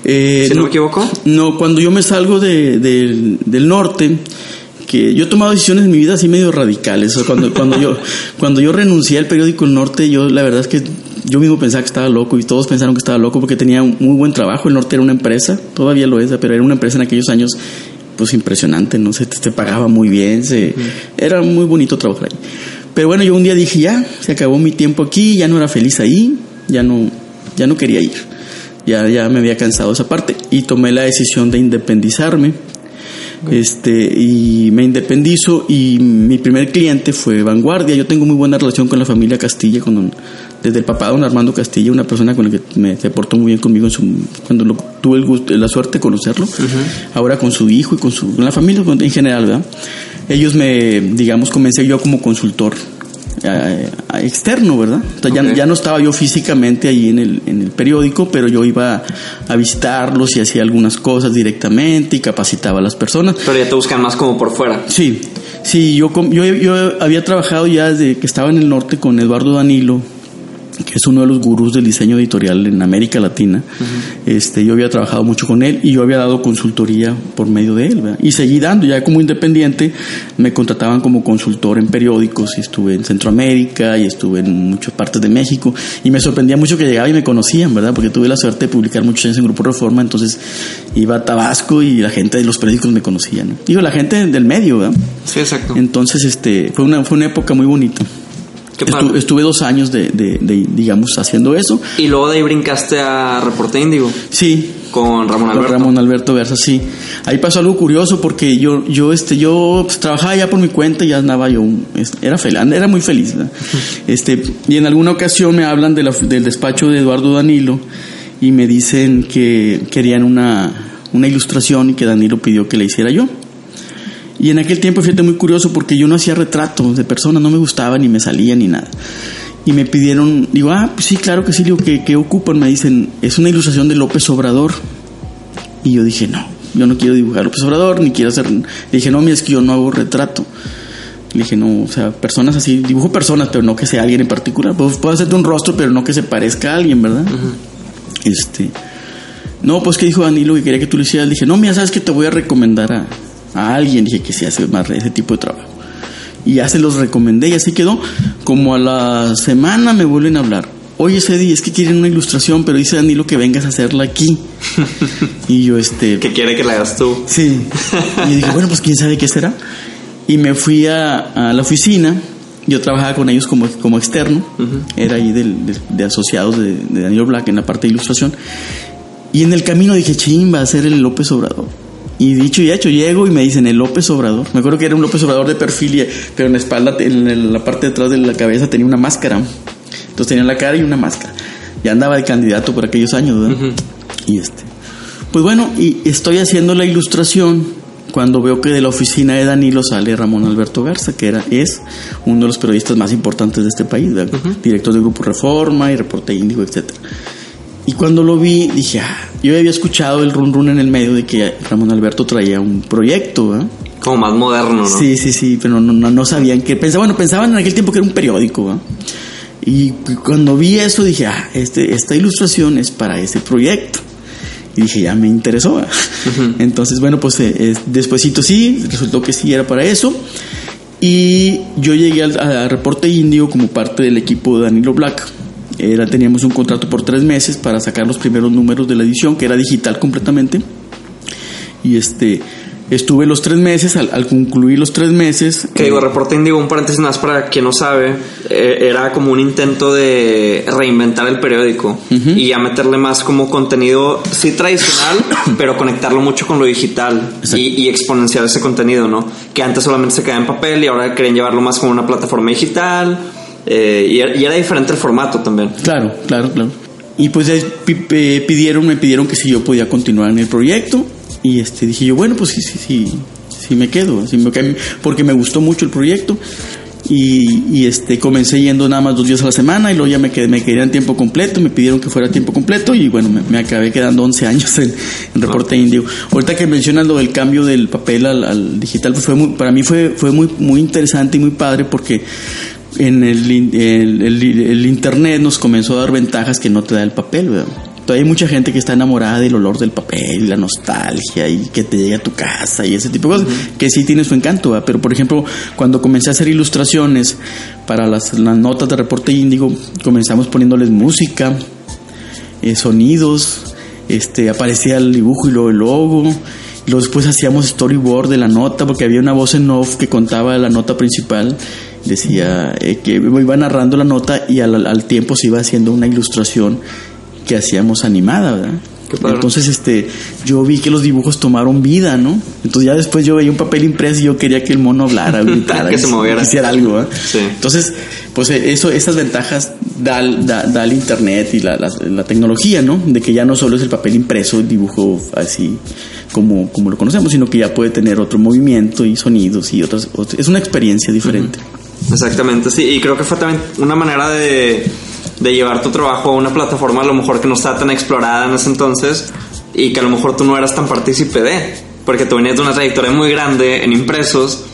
Speaker 2: Eh,
Speaker 1: Si no me equivoco.
Speaker 2: No, cuando yo me salgo de- del- del norte, que yo he tomado decisiones en mi vida así medio radicales. O sea, cuando, cuando, yo, cuando yo renuncié al periódico El Norte, yo la verdad es que yo mismo pensaba que estaba loco y todos pensaron que estaba loco porque tenía un muy buen trabajo. El Norte era una empresa, todavía lo es, pero era una empresa en aquellos años pues impresionante, ¿no? Se te, te pagaba muy bien, se, era muy bonito trabajar ahí. Pero bueno, yo un día dije, ya, se acabó mi tiempo aquí, ya no era feliz ahí, ya no, ya no quería ir. Ya, ya me había cansado esa parte y tomé la decisión de independizarme. Este, y me independizo y mi primer cliente fue Vanguardia. Yo tengo muy buena relación con la familia Castilla, con don- desde el papá don Armando Castilla, una persona con la que me, se portó muy bien conmigo en su, cuando lo- tuve el gusto, la suerte de conocerlo. Ahora con su hijo y con su con la familia en general, ¿verdad? Ellos me, digamos, comencé yo como consultor eh, externo, ¿verdad? O sea, ya,
Speaker 1: Ok.
Speaker 2: ya no estaba yo físicamente ahí en el, en el periódico, pero yo iba a visitarlos y hacía algunas cosas directamente y capacitaba a las personas.
Speaker 1: Pero ya te buscan más como por fuera.
Speaker 2: Sí, sí, yo, yo, yo había trabajado ya desde que estaba en el norte con Eduardo Danilo que es uno de los gurús del diseño editorial en América Latina. este, yo había trabajado mucho con él y yo había dado consultoría por medio de él. Y seguí dando, ya como independiente, me contrataban como consultor en periódicos y estuve en Centroamérica y estuve en muchas partes de México. Y me sorprendía mucho que llegaba y me conocían, ¿verdad? Porque tuve la suerte de publicar muchos años en Grupo Reforma, entonces iba a Tabasco y la gente de los periódicos me conocía. ¿no? Digo, la gente del medio, ¿verdad?
Speaker 1: Sí, exacto.
Speaker 2: Entonces, este, fue una, fue una época muy bonita. Estuve dos años de, de, digamos, haciendo eso.
Speaker 1: ¿Y luego de ahí brincaste a Reporte Índigo?
Speaker 2: Sí.
Speaker 1: Con Ramón Alberto.
Speaker 2: Con Ramón Alberto Garza, sí. Ahí pasó algo curioso porque yo, yo, este, yo pues, trabajaba ya por mi cuenta y ya andaba yo, era feliz, era muy feliz. Este, y en alguna ocasión me hablan de la, del despacho de Eduardo Danilo y me dicen que querían una, una ilustración y que Danilo pidió que la hiciera yo. Y en aquel tiempo, fíjate, muy curioso porque yo no hacía retratos de personas, no me gustaba ni me salía ni nada. Y me pidieron, digo, ah, pues sí, claro que sí, digo, ¿qué, ¿qué ocupan? Me dicen, es una ilustración de López Obrador. Y yo dije, no, yo no quiero dibujar López Obrador, ni quiero hacer. Le dije, no, mira, es que yo no hago retrato. Le dije, no, o sea, personas así, dibujo personas, pero no que sea alguien en particular. Puedo, puedo hacerte un rostro, pero no que se parezca a alguien, ¿verdad? Este. No, pues que dijo Danilo que quería que tú lo hicieras. Le dije, no, mira, sabes que te voy a recomendar a, a alguien. Dije que sí hace más ese tipo de trabajo. Y ya se los recomendé y así quedó. Como a la semana me vuelven a hablar. Oye, Cedi, es que quieren una ilustración, pero dice Danilo que vengas a hacerla aquí. y yo, este.
Speaker 1: Que quiere que la hagas tú.
Speaker 2: Sí. Y dije, bueno, pues quién sabe qué será. Y me fui a, la oficina. Yo trabajaba con ellos como, como externo. Era ahí de, asociados de, de Danilo Black en la parte de ilustración. Y en el camino dije, ching, va a ser el López Obrador. Y dicho y hecho, llego y me dicen el López Obrador. Me acuerdo que era un López Obrador de perfil, pero en la espalda, en la parte de atrás de la cabeza tenía una máscara. Entonces tenía la cara y una máscara. Ya andaba de candidato por aquellos años, ¿verdad? Y este. Pues bueno, y estoy haciendo la ilustración cuando veo que de la oficina de Danilo sale Ramón Alberto Garza, que era, es uno de los periodistas más importantes de este país, director del Grupo Reforma y Reporte Índigo, etcétera. Y cuando lo vi, dije, ah, yo había escuchado el run run en el medio de que Ramón Alberto traía un proyecto,
Speaker 1: Como más moderno, ¿no?
Speaker 2: Sí, sí, sí, pero no, no, sabían que pensaban, bueno, pensaban en aquel tiempo que era un periódico, Y cuando vi eso dije, ah, este, esta ilustración es para ese proyecto. Y dije, ya me interesó. Entonces, bueno, pues eh, despuésito sí, resultó que sí era para eso. Y yo llegué al, Reporte Indio como parte del equipo de Danilo Black era, teníamos un contrato por tres meses para sacar los primeros números de la edición, que era digital completamente. Y este, estuve los tres meses, al, concluir los tres meses...
Speaker 1: Que digo, reporte digo, un paréntesis más para quien no sabe, eh, era como un intento de reinventar el periódico y a meterle más como contenido, sí tradicional, pero conectarlo mucho con lo digital y, y, exponenciar ese contenido, ¿no? Que antes solamente se quedaba en papel y ahora querían llevarlo más como una plataforma digital eh, y, era diferente el formato también.
Speaker 2: Claro, claro, claro. Y pues pidieron, me pidieron que si yo podía continuar en el proyecto. Y este dije yo, bueno, pues sí, sí, sí, sí me quedo. porque me gustó mucho el proyecto. Y, este comencé yendo nada más dos días a la semana y luego ya me quedé, me quería en tiempo completo, me pidieron que fuera tiempo completo y bueno, me, acabé quedando 11 años en, Reporte Indio. Ahorita que mencionas lo del cambio del papel al, digital, pues fue para mí fue, fue muy, muy interesante y muy padre porque en el, el, internet nos comenzó a dar ventajas que no te da el papel, Todavía hay mucha gente que está enamorada del olor del papel, y la nostalgia y que te llegue a tu casa y ese tipo de cosas, que sí tiene su encanto, pero por ejemplo, cuando comencé a hacer ilustraciones para las, notas de reporte índigo, comenzamos poniéndoles música, eh, sonidos, este, aparecía el dibujo y luego el logo, y luego después hacíamos storyboard de la nota porque había una voz en off que contaba la nota principal decía eh, que iba narrando la nota y al, tiempo se iba haciendo una ilustración que hacíamos animada, ¿verdad? Entonces, este, yo vi que los dibujos tomaron vida, ¿no? Entonces ya después yo veía un papel impreso y yo quería que el mono hablara, gritara,
Speaker 1: que se moviera,
Speaker 2: hiciera algo, Entonces, pues eh, eso, esas ventajas da, da, el internet y la, la, tecnología, ¿no? De que ya no solo es el papel impreso, el dibujo así como, como lo conocemos, sino que ya puede tener otro movimiento y sonidos y otras, es una experiencia diferente.
Speaker 1: Exactamente, sí, y creo que fue también una manera de, de llevar tu trabajo a una plataforma a lo mejor que no estaba tan explorada en ese entonces y que a lo mejor tú no eras tan partícipe de, porque tú venías de una trayectoria muy grande en impresos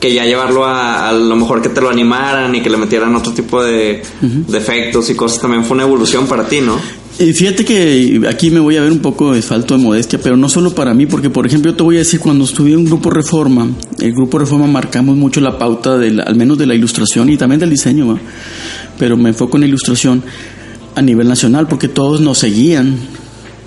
Speaker 1: que ya llevarlo a, a lo mejor que te lo animaran y que le metieran otro tipo de, de efectos y cosas también fue una evolución para ti, ¿no?
Speaker 2: Y fíjate que aquí me voy a ver un poco de falto de modestia, pero no solo para mí, porque por ejemplo yo te voy a decir, cuando estuve en Grupo Reforma, el Grupo Reforma marcamos mucho la pauta, de la- al menos de la ilustración y también del diseño, pero me enfoco en la ilustración a nivel nacional, porque todos nos seguían,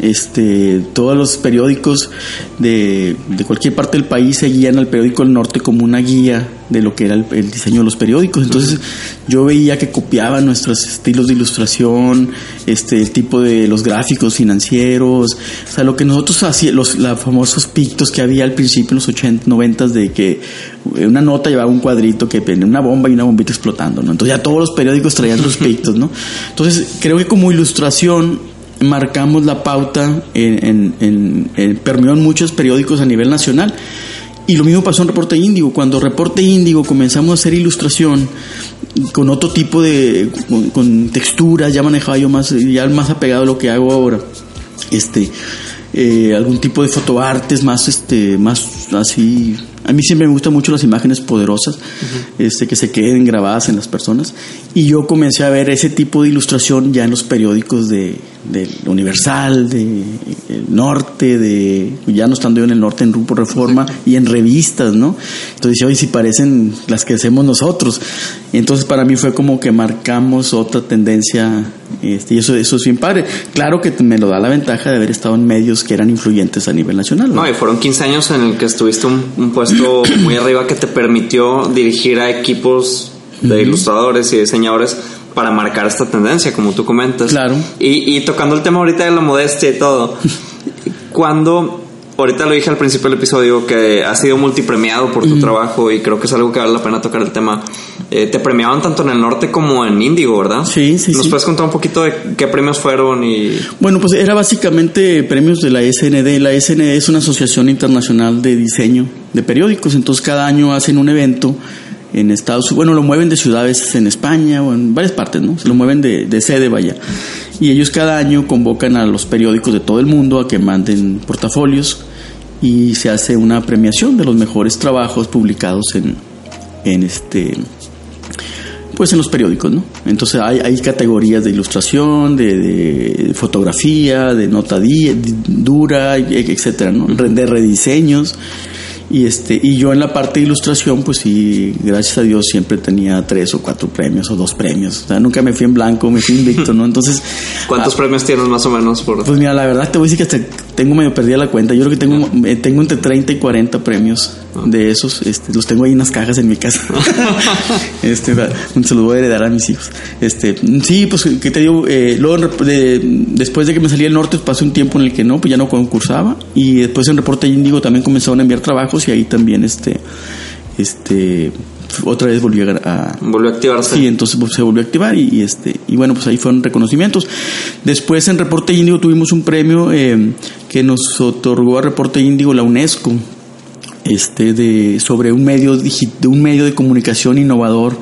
Speaker 2: este, todos los periódicos de, de cualquier parte del país seguían al periódico El Norte como una guía de lo que era el, el diseño de los periódicos. Entonces yo veía que copiaban nuestros estilos de ilustración, este, el tipo de los gráficos financieros, o sea, lo que nosotros hacíamos, los la famosos pictos que había al principio en los 80, 90 de que una nota llevaba un cuadrito que tenía una bomba y una bombita explotando, ¿no? Entonces ya todos los periódicos traían sus pictos, ¿no? Entonces creo que como ilustración marcamos la pauta en, en, en, en- permeó en muchos periódicos a nivel nacional. Y lo mismo pasó en Reporte Índigo. Cuando Reporte Índigo comenzamos a hacer ilustración con otro tipo de, con, con texturas, ya manejaba yo más, ya más apegado a lo que hago ahora. Este, eh, algún tipo de fotoartes más, este, más así. A mí siempre me gustan mucho las imágenes poderosas, este, que se queden grabadas en las personas. Y yo comencé a ver ese tipo de ilustración ya en los periódicos de, del Universal, de el Norte, de ya no estando yo en el Norte en Grupo Reforma y en revistas, ¿no? Entonces decía, oye, si parecen las que hacemos nosotros. Entonces para mí fue como que marcamos otra tendencia, este, y eso, eso es bien padre. Claro que me lo da la ventaja de haber estado en medios que eran influyentes a nivel nacional. ¿no?
Speaker 1: No, y fueron 15 años en el que estuviste un, un puesto muy arriba que te permitió dirigir a equipos de ilustradores y diseñadores para marcar esta tendencia, como tú comentas.
Speaker 2: Claro.
Speaker 1: Y, y tocando el tema ahorita de la modestia y todo, cuando, ahorita lo dije al principio del episodio, que has sido multipremiado por tu trabajo y creo que es algo que vale la pena tocar el tema. Eh, te premiaban tanto en el norte como en Índigo, ¿verdad?
Speaker 2: Sí, sí,
Speaker 1: ¿Nos
Speaker 2: sí.
Speaker 1: puedes contar un poquito de qué premios fueron y
Speaker 2: Bueno, pues era básicamente premios de la SND. La SND es una asociación internacional de diseño de periódicos. Entonces cada año hacen un evento en Estados Unidos. Bueno, lo mueven de ciudades en España o en varias partes, ¿no? Se lo mueven de, de sede, vaya. Y ellos cada año convocan a los periódicos de todo el mundo a que manden portafolios y se hace una premiación de los mejores trabajos publicados en, en este pues en los periódicos, ¿no? Entonces hay, categorías de ilustración, de, de fotografía, de nota dura, etcétera, ¿no? De rediseños. Y este, y yo en la parte de ilustración, pues sí, gracias a Dios siempre tenía tres o cuatro premios o dos premios. O sea, nunca me fui en blanco, me fui invicto, ¿no? Entonces,
Speaker 1: cuántos
Speaker 2: ah,
Speaker 1: premios tienes más o menos por...
Speaker 2: pues mira, la verdad te voy a decir que hasta tengo medio perdida la cuenta. Yo creo que tengo, eh, tengo entre 30 y 40 premios de esos. Este, los tengo ahí en unas cajas en mi casa. este, se los voy a heredar a mis hijos. Este, sí, pues que te digo, eh, luego de- después de que me salí del norte, pasé un tiempo en el que no, pues ya no concursaba. Y después en Reporte Índigo también comenzaron a enviar trabajos y ahí también este, este, otra vez volví a,
Speaker 1: Volvió a activarse.
Speaker 2: Sí, entonces pues, se volvió a activar y, y, este y bueno, pues ahí fueron reconocimientos. Después en Reporte Índigo tuvimos un premio eh, que nos otorgó a Reporte Índigo la UNESCO, este de sobre un medio de un medio de comunicación innovador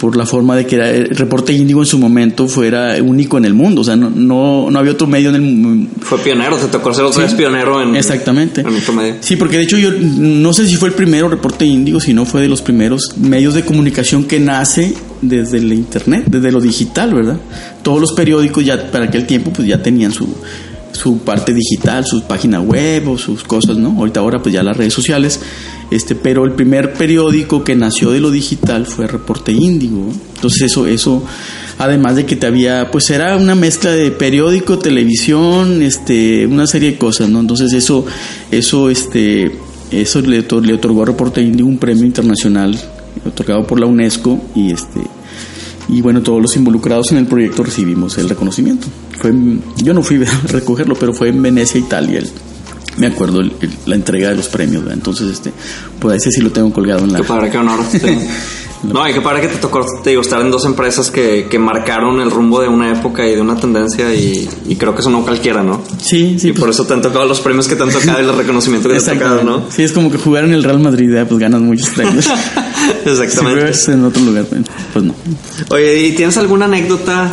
Speaker 2: por la forma de que era, el Reporte Índigo en su momento fuera único en el mundo, o sea, no, no, no había otro medio en el mundo.
Speaker 1: Fue pionero, te tocó ser otra
Speaker 2: Sí.
Speaker 1: vez pionero en,
Speaker 2: Exactamente.
Speaker 1: en otro medio.
Speaker 2: Sí, porque de hecho yo no sé si fue el primero reporte índigo, si no fue de los primeros medios de comunicación que nace desde el internet, desde lo digital, ¿verdad? Todos los periódicos ya para aquel tiempo pues ya tenían su su parte digital, su página web o sus cosas, ¿no? Ahorita ahora pues ya las redes sociales, este, pero el primer periódico que nació de lo digital fue Reporte Índigo. Entonces eso eso además de que te había pues era una mezcla de periódico, televisión, este, una serie de cosas, ¿no? Entonces eso eso este eso le, le otorgó a Reporte Índigo un premio internacional otorgado por la UNESCO y este y bueno, todos los involucrados en el proyecto recibimos el reconocimiento. Fue yo no fui a recogerlo, pero fue en Venecia, Italia. el- me acuerdo el- el- la entrega de los premios, ¿verdad? entonces este, pues ese sí lo tengo colgado en la.
Speaker 1: Qué padre, qué honor. sí. No, y qué padre que te tocó te digo, estar en dos empresas que, que marcaron el rumbo de una época y de una tendencia y, y creo que eso no cualquiera, ¿no?
Speaker 2: Sí, sí.
Speaker 1: y por
Speaker 2: pues,
Speaker 1: eso te han tocado los premios que te han tocado y el reconocimiento que te han tocado. ¿no?
Speaker 2: Sí, es como que jugar en el Real Madrid, pues ganas muchos premios.
Speaker 1: Exactamente.
Speaker 2: en otro lugar, pues no.
Speaker 1: Oye, ¿y tienes alguna anécdota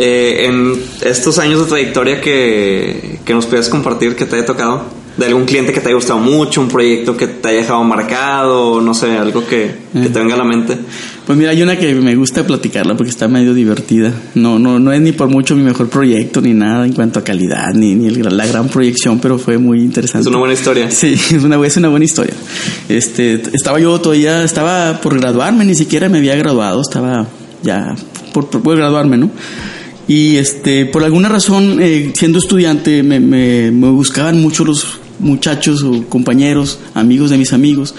Speaker 1: eh, en estos años de trayectoria que, que nos puedas compartir que te haya tocado? de algún cliente que te haya gustado mucho, un proyecto que te haya dejado marcado, no sé, algo que, que te venga a la mente.
Speaker 2: Pues mira, hay una que me gusta platicarla porque está medio divertida. No, no, no es ni por mucho mi mejor proyecto ni nada en cuanto a calidad ni, ni el- la gran proyección, pero fue muy interesante.
Speaker 1: Es una buena historia.
Speaker 2: Sí, es una, es una buena historia. Este, estaba yo todavía, estaba por graduarme, ni siquiera me había graduado, estaba ya por, por, por graduarme, ¿no? Y este, por alguna razón, eh, siendo estudiante, me, me, me buscaban mucho los muchachos o compañeros, amigos de mis amigos,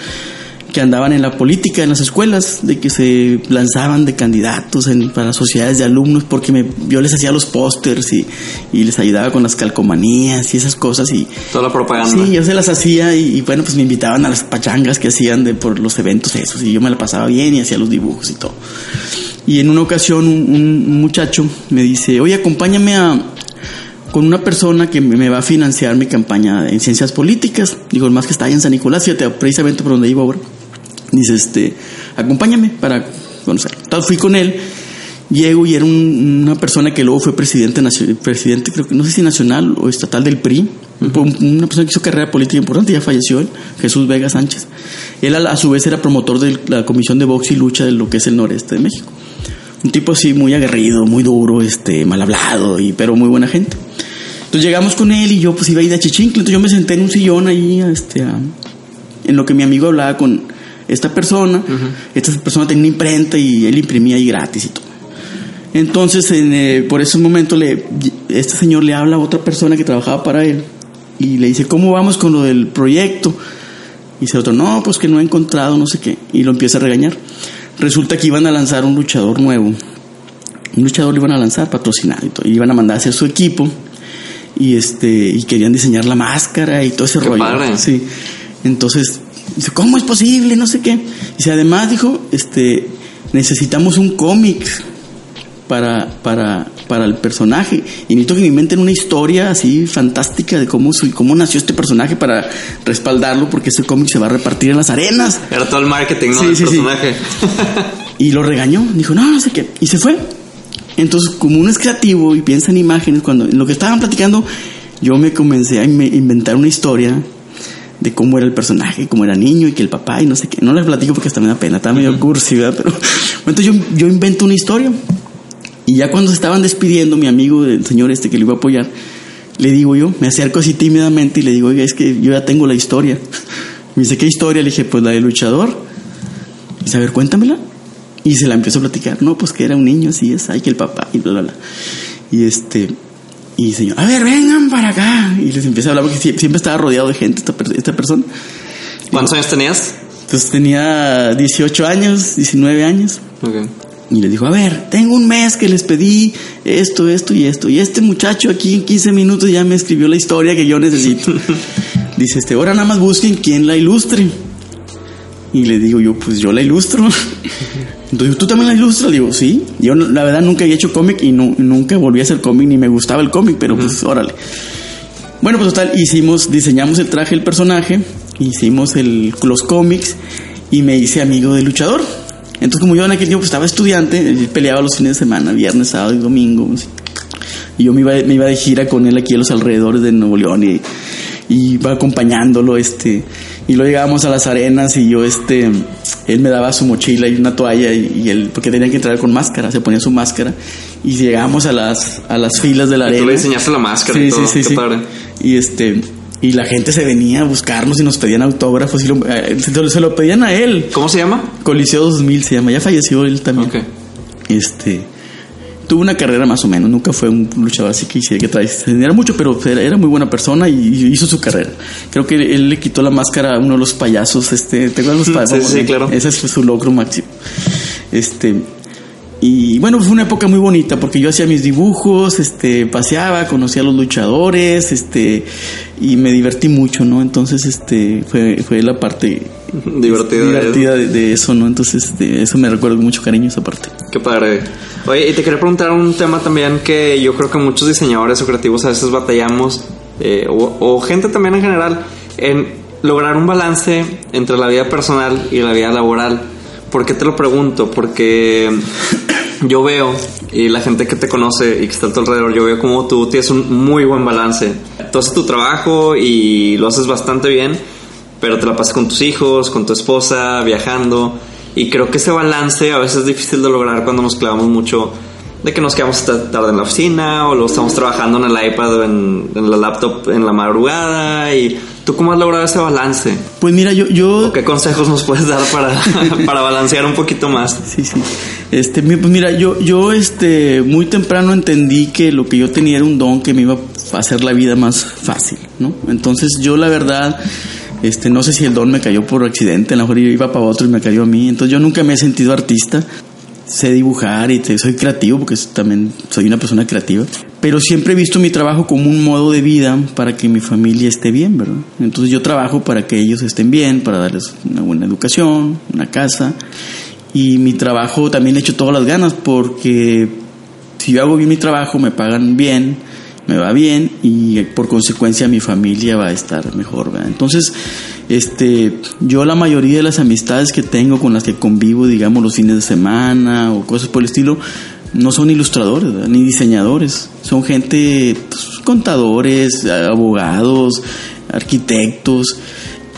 Speaker 2: que andaban en la política, en las escuelas, de que se lanzaban de candidatos en, para sociedades de alumnos, porque me, yo les hacía los pósters y, y les ayudaba con las calcomanías y esas cosas. Y,
Speaker 1: Toda la propaganda.
Speaker 2: Sí, yo se las hacía y, y, bueno, pues me invitaban a las pachangas que hacían de por los eventos esos y yo me la pasaba bien y hacía los dibujos y todo. Y en una ocasión un, un muchacho me dice, oye, acompáñame a, con una persona que me, va a financiar mi campaña en ciencias políticas. Digo, más que está ahí en San Nicolás, fíjate, precisamente por donde iba ahora. Dice, este, acompáñame para conocer. Entonces fui con él, llego y era un- una persona que luego fue presidente, presidente, creo que no sé si nacional o estatal del PRI. Un- Una persona que hizo carrera política importante, ya falleció él, Jesús Vega Sánchez. Él a, a su vez era promotor de la Comisión de Box y Lucha de lo que es el noreste de México. Un tipo así muy aguerrido, muy duro, este, mal hablado, y, pero muy buena gente. Entonces llegamos con él y yo pues iba a ir a Chichincle, entonces yo me senté en un sillón ahí, este, a- en lo que mi amigo hablaba con esta persona. Esta persona tenía una imprenta y él imprimía ahí gratis y todo. Entonces, en, eh, por ese momento, le, este señor le habla a otra persona que trabajaba para él y le dice, ¿cómo vamos con lo del proyecto? Y dice otro, no, pues que no he encontrado, no sé qué. Y lo empieza a regañar. Resulta que iban a lanzar un luchador nuevo. Un luchador lo iban a lanzar patrocinado y todo. Y iban a mandar a hacer su equipo. Y este, y querían diseñar la máscara y todo ese
Speaker 1: Qué
Speaker 2: rollo.
Speaker 1: padre.
Speaker 2: Sí. Entonces, dice, ¿cómo es posible? No sé qué. Dice, además, dijo, este, necesitamos un cómic para, para, para el personaje. Y necesito que me inventen una historia así fantástica de cómo, su- cómo nació este personaje para respaldarlo, porque ese cómic se va a repartir en las arenas.
Speaker 1: Era todo el marketing, ¿no?
Speaker 2: Sí,
Speaker 1: del
Speaker 2: sí, sí.
Speaker 1: personaje.
Speaker 2: Y lo regañó, dijo, no, no sé qué, y se fue. Entonces, como uno es creativo y piensa en imágenes, cuando en lo que estaban platicando, yo me comencé a inve- inventar una historia de cómo era el personaje, cómo era niño y que el papá y no sé qué. No les platico porque hasta me da pena, está medio cursi, ¿verdad? Pero entonces yo, yo invento una historia. Y ya cuando se estaban despidiendo, mi amigo, el señor este que le iba a apoyar, le digo yo, me acerco así tímidamente y le digo, oiga, es que yo ya tengo la historia. Me dice, ¿qué historia? Le dije, pues la del luchador. Y dice, a ver, cuéntamela. Y se la empiezo a platicar. No, pues que era un niño, así es, ay, que el papá, y bla, bla, bla. Y este, y yo, a ver, vengan para acá. Y les empieza a hablar porque sie- siempre estaba rodeado de gente esta, esta persona.
Speaker 1: ¿Cuántos años tenías?
Speaker 2: Entonces tenía 18 años, 19 años.
Speaker 1: Ok.
Speaker 2: Y les dijo, a ver, tengo un mes que les pedí esto, esto y esto. Y este muchacho aquí en 15 minutos ya me escribió la historia que yo necesito. Dice, este, ahora nada más busquen quién la ilustre. Y le digo yo, pues yo la ilustro. Entonces, ¿tú también la ilustras? Digo, sí. Yo la verdad nunca había hecho cómic y no- nunca volví a hacer cómic ni me gustaba el cómic, pero pues órale. Bueno, pues total, hicimos, diseñamos el traje del personaje, hicimos el, los cómics y me hice amigo del luchador. Entonces, como yo en aquel tiempo estaba estudiante, peleaba los fines de semana, viernes, sábado y domingo. así. Y yo me iba, me iba de gira con él aquí a los alrededores de Nuevo León y, y iba acompañándolo, este, y luego llegábamos a las arenas y yo, este, él me daba su mochila y una toalla y, y él, porque tenía que entrar con máscara, se ponía su máscara y llegábamos a las, a las filas de la
Speaker 1: Y tú
Speaker 2: arena.
Speaker 1: le diseñaste la máscara y
Speaker 2: Sí,
Speaker 1: todo.
Speaker 2: sí, sí,
Speaker 1: Qué
Speaker 2: sí.
Speaker 1: padre.
Speaker 2: Y este, y la gente se venía a buscarnos y nos pedían autógrafos y lo- eh, se, lo- se lo pedían a él.
Speaker 1: ¿Cómo se llama?
Speaker 2: Coliseo 2000 se llama, ya falleció él también.
Speaker 1: Ok.
Speaker 2: Este, tuvo una carrera más o menos, nunca fue un luchador así que hiciera que trascendiera mucho, pero era, era muy buena persona y, y hizo su carrera. Creo que él le quitó la máscara a uno de los payasos, este, ¿te acuerdas los payasos?
Speaker 1: Sí, sí, claro.
Speaker 2: Ese fue su logro máximo. Este, y bueno, fue una época muy bonita porque yo hacía mis dibujos, este, paseaba, conocía a los luchadores, este, y me divertí mucho, ¿no? Entonces, este, fue, fue la parte
Speaker 1: Divertido.
Speaker 2: divertida de, de eso, ¿no? Entonces, este, eso me recuerdo con mucho cariño esa parte.
Speaker 1: Qué padre. Oye, y te quería preguntar un tema también que yo creo que muchos diseñadores o creativos a veces batallamos, eh, o, o gente también en general, en lograr un balance entre la vida personal y la vida laboral. ¿Por qué te lo pregunto? Porque yo veo, y la gente que te conoce y que está a tu alrededor, yo veo como tú tienes un muy buen balance. Tú haces tu trabajo y lo haces bastante bien, pero te la pasas con tus hijos, con tu esposa, viajando. Y creo que ese balance a veces es difícil de lograr cuando nos clavamos mucho de que nos quedamos tarde en la oficina o lo estamos trabajando en el iPad o en, la laptop en la madrugada y ¿tú cómo has logrado ese balance?
Speaker 2: Pues mira, yo... yo...
Speaker 1: ¿Qué consejos nos puedes dar para, para balancear un poquito más?
Speaker 2: Sí, sí. Este, pues mira, yo, yo este, muy temprano entendí que lo que yo tenía era un don que me iba a hacer la vida más fácil, ¿no? Entonces yo la verdad... Este, no sé si el don me cayó por accidente, a lo mejor iba para otro y me cayó a mí. Entonces yo nunca me he sentido artista sé dibujar y soy creativo porque también soy una persona creativa, pero siempre he visto mi trabajo como un modo de vida para que mi familia esté bien, ¿verdad? Entonces yo trabajo para que ellos estén bien, para darles una buena educación, una casa y mi trabajo también he hecho todas las ganas porque si yo hago bien mi trabajo me pagan bien, me va bien y por consecuencia mi familia va a estar mejor, ¿verdad? Entonces este, yo la mayoría de las amistades que tengo con las que convivo, digamos, los fines de semana o cosas por el estilo, no son ilustradores ni diseñadores, son gente, pues, contadores, abogados, arquitectos.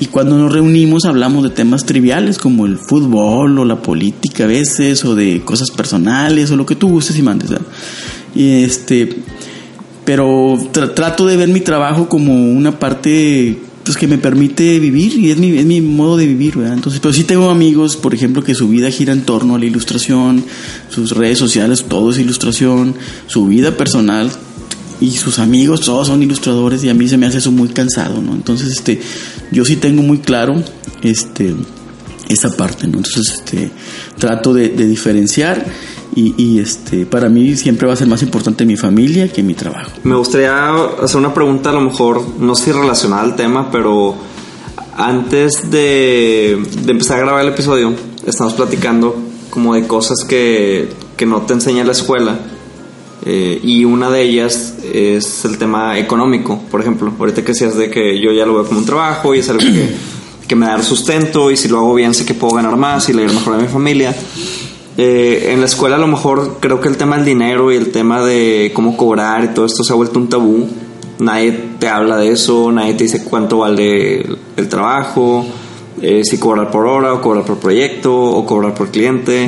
Speaker 2: Y cuando nos reunimos hablamos de temas triviales como el fútbol o la política a veces, o de cosas personales o lo que tú gustes y mandes. Y este, pero trato de ver mi trabajo como una parte pues que me permite vivir y es mi, es mi modo de vivir, ¿verdad? Entonces, pero sí tengo amigos, por ejemplo, que su vida gira en torno a la ilustración, sus redes sociales, todo es ilustración, su vida personal y sus amigos, todos son ilustradores y a mí se me hace eso muy cansado, ¿no? Entonces, este, yo sí tengo muy claro, este, esa parte, ¿no? Entonces, este, trato de, de diferenciar y, este, para mí siempre va a ser más importante mi familia que mi trabajo.
Speaker 1: Me gustaría hacer una pregunta, a lo mejor, no si relacionada al tema, pero antes de, empezar a grabar el episodio, estamos platicando como de cosas que, que no te enseña la escuela. Eh, y una de ellas es el tema económico, por ejemplo. Ahorita que decías de que yo ya lo veo como un trabajo y es algo que, que me da sustento y si lo hago bien sé que puedo ganar más y le ir mejor a mi familia. Eh, en la escuela a lo mejor creo que el tema del dinero y el tema de cómo cobrar y todo esto se ha vuelto un tabú. Nadie te habla de eso, nadie te dice cuánto vale el, trabajo, eh, si cobrar por hora o cobrar por proyecto o cobrar por cliente.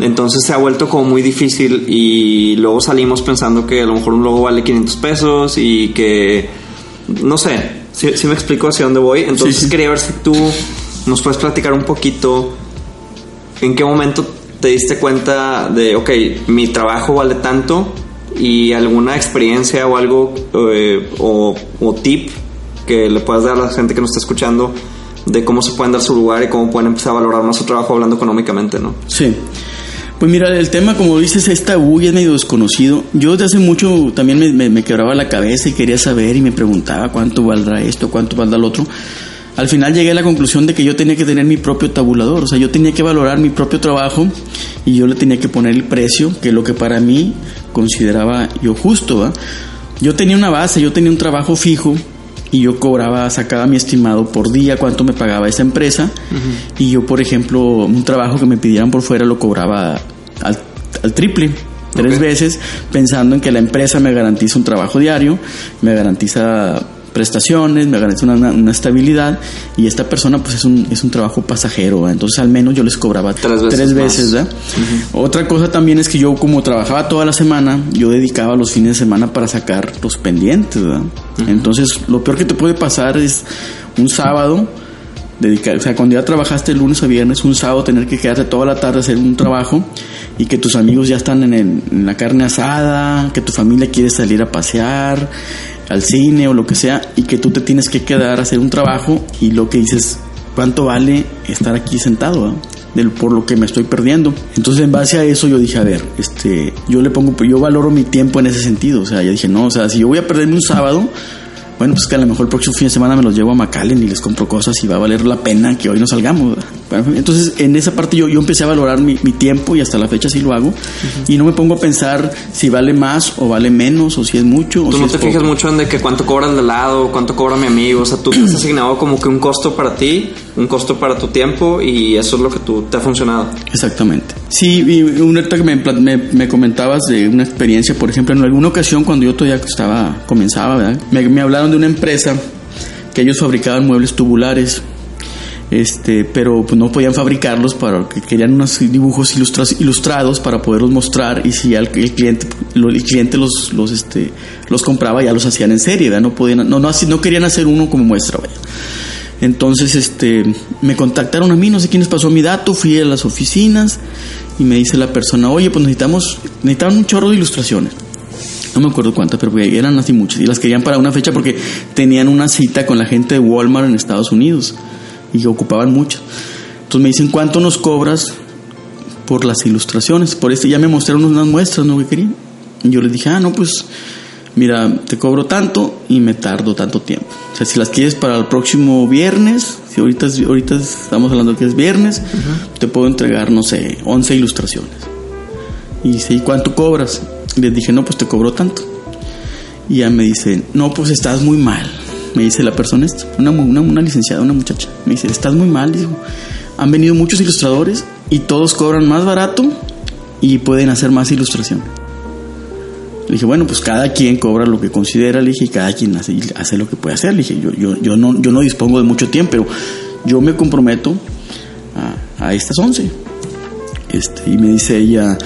Speaker 1: Entonces se ha vuelto como muy difícil y luego salimos pensando que a lo mejor un logo vale 500 pesos y que, no sé, si, me explico hacia dónde voy. Entonces quería ver si tú nos puedes platicar un poquito en qué momento te diste cuenta de, ok, mi trabajo vale tanto y alguna experiencia o algo eh, o, tip que le puedas dar a la gente que nos está escuchando de cómo se pueden dar su lugar y cómo pueden empezar a valorar más su trabajo hablando económicamente, ¿no?
Speaker 2: Sí. Pues mira, el tema, como dices, es tabú y es medio desconocido. Yo desde hace mucho también me, me quebraba la cabeza y quería saber y me preguntaba cuánto valdrá esto, cuánto valdrá el otro al final llegué a la conclusión de que yo tenía que tener mi propio tabulador, o sea, yo tenía que valorar mi propio trabajo y yo le tenía que poner el precio, que lo que para mí consideraba yo justo. Yo tenía una base, yo tenía un trabajo fijo y yo cobraba, sacaba mi estimado por día cuánto me pagaba esa empresa y yo, por ejemplo, un trabajo que me pidieran por fuera lo cobraba al, triple tres veces pensando en que la empresa me garantiza un trabajo diario, me garantiza prestaciones, me garantiza una, estabilidad y esta persona pues es un, es un trabajo pasajero, entonces al menos yo les cobraba tres veces. Otra cosa también es que yo como trabajaba toda la semana, yo dedicaba los fines de semana para sacar los pendientes, Entonces lo peor que te puede pasar es un sábado, dedicar, o sea, cuando ya trabajaste el lunes a viernes, un sábado tener que quedarte toda la tarde a hacer un trabajo y que tus amigos ya están en, en la carne asada, que tu familia quiere salir a pasear, al cine o lo que sea y que tú te tienes que quedar a hacer un trabajo y lo que dices, ¿cuánto vale estar aquí sentado? Del, por lo que me estoy perdiendo. Entonces, en base a eso, yo dije, a ver, este, yo le pongo, yo valoro mi tiempo en ese sentido. O sea, yo dije, no, o sea, si yo voy a perderme un sábado, bueno, pues que a lo mejor el próximo fin de semana me los llevo a McAllen y les compro cosas y va a valer la pena que hoy no salgamos. Entonces, en esa parte yo, yo empecé a valorar mi, mi tiempo y hasta la fecha sí lo hago. Y no me pongo a pensar si vale más o vale menos o si es mucho. O
Speaker 1: Tú
Speaker 2: si
Speaker 1: no te
Speaker 2: poco.
Speaker 1: fijas mucho en de que cuánto cobras de lado, cuánto cobra mi amigo. O sea, tú te has asignado como que un costo para ti, un costo para tu tiempo y eso es lo que tú te ha funcionado.
Speaker 2: Exactamente. Sí, y ahorita que me, me, me comentabas de una experiencia, por ejemplo, en alguna ocasión cuando yo todavía estaba, comenzaba, ¿verdad? Me, hablaron de una empresa que ellos fabricaban muebles tubulares, este, pero pues no podían fabricarlos para que querían unos dibujos ilustrados para poderlos mostrar y si al- el cliente, el cliente los, los, este, los compraba ya los hacían en serie. No podían, no, no, no querían hacer uno como muestra, vaya. Entonces, este, me contactaron a mí, no sé quién les pasó mi dato, fui a las oficinas y me dice la persona, oye, pues necesitamos, necesitaban un chorro de ilustraciones. No me acuerdo cuántas, pero eran así muchas. Y las querían para una fecha porque tenían una cita con la gente de Walmart en Estados Unidos y ocupaban muchas. Entonces me dicen, ¿cuánto nos cobras por las ilustraciones? Por este ya me mostraron unas muestras, ¿no? Que querían. Y yo les dije, ah, no, pues mira, te cobro tanto y me tardo tanto tiempo. O sea, si las quieres para el próximo viernes, si ahorita, es- ahorita estamos hablando que es viernes, te puedo entregar, no sé, 11 ilustraciones. Y dice, ¿y cuánto cobras? Les dije, no, pues te cobro tanto. Y ya me dice, no, pues estás muy mal. Me dice la persona esta, una, una, una licenciada, una muchacha. Me dice, estás muy mal. Dijo, han venido muchos ilustradores y todos cobran más barato y pueden hacer más ilustración. Le dije, bueno, pues cada quien cobra lo que considera, le dije, y cada quien hace, hace lo que puede hacer. Le dije, yo, yo, yo, no, yo no dispongo de mucho tiempo, pero yo me comprometo a, a estas 11. Este, y me dice ella,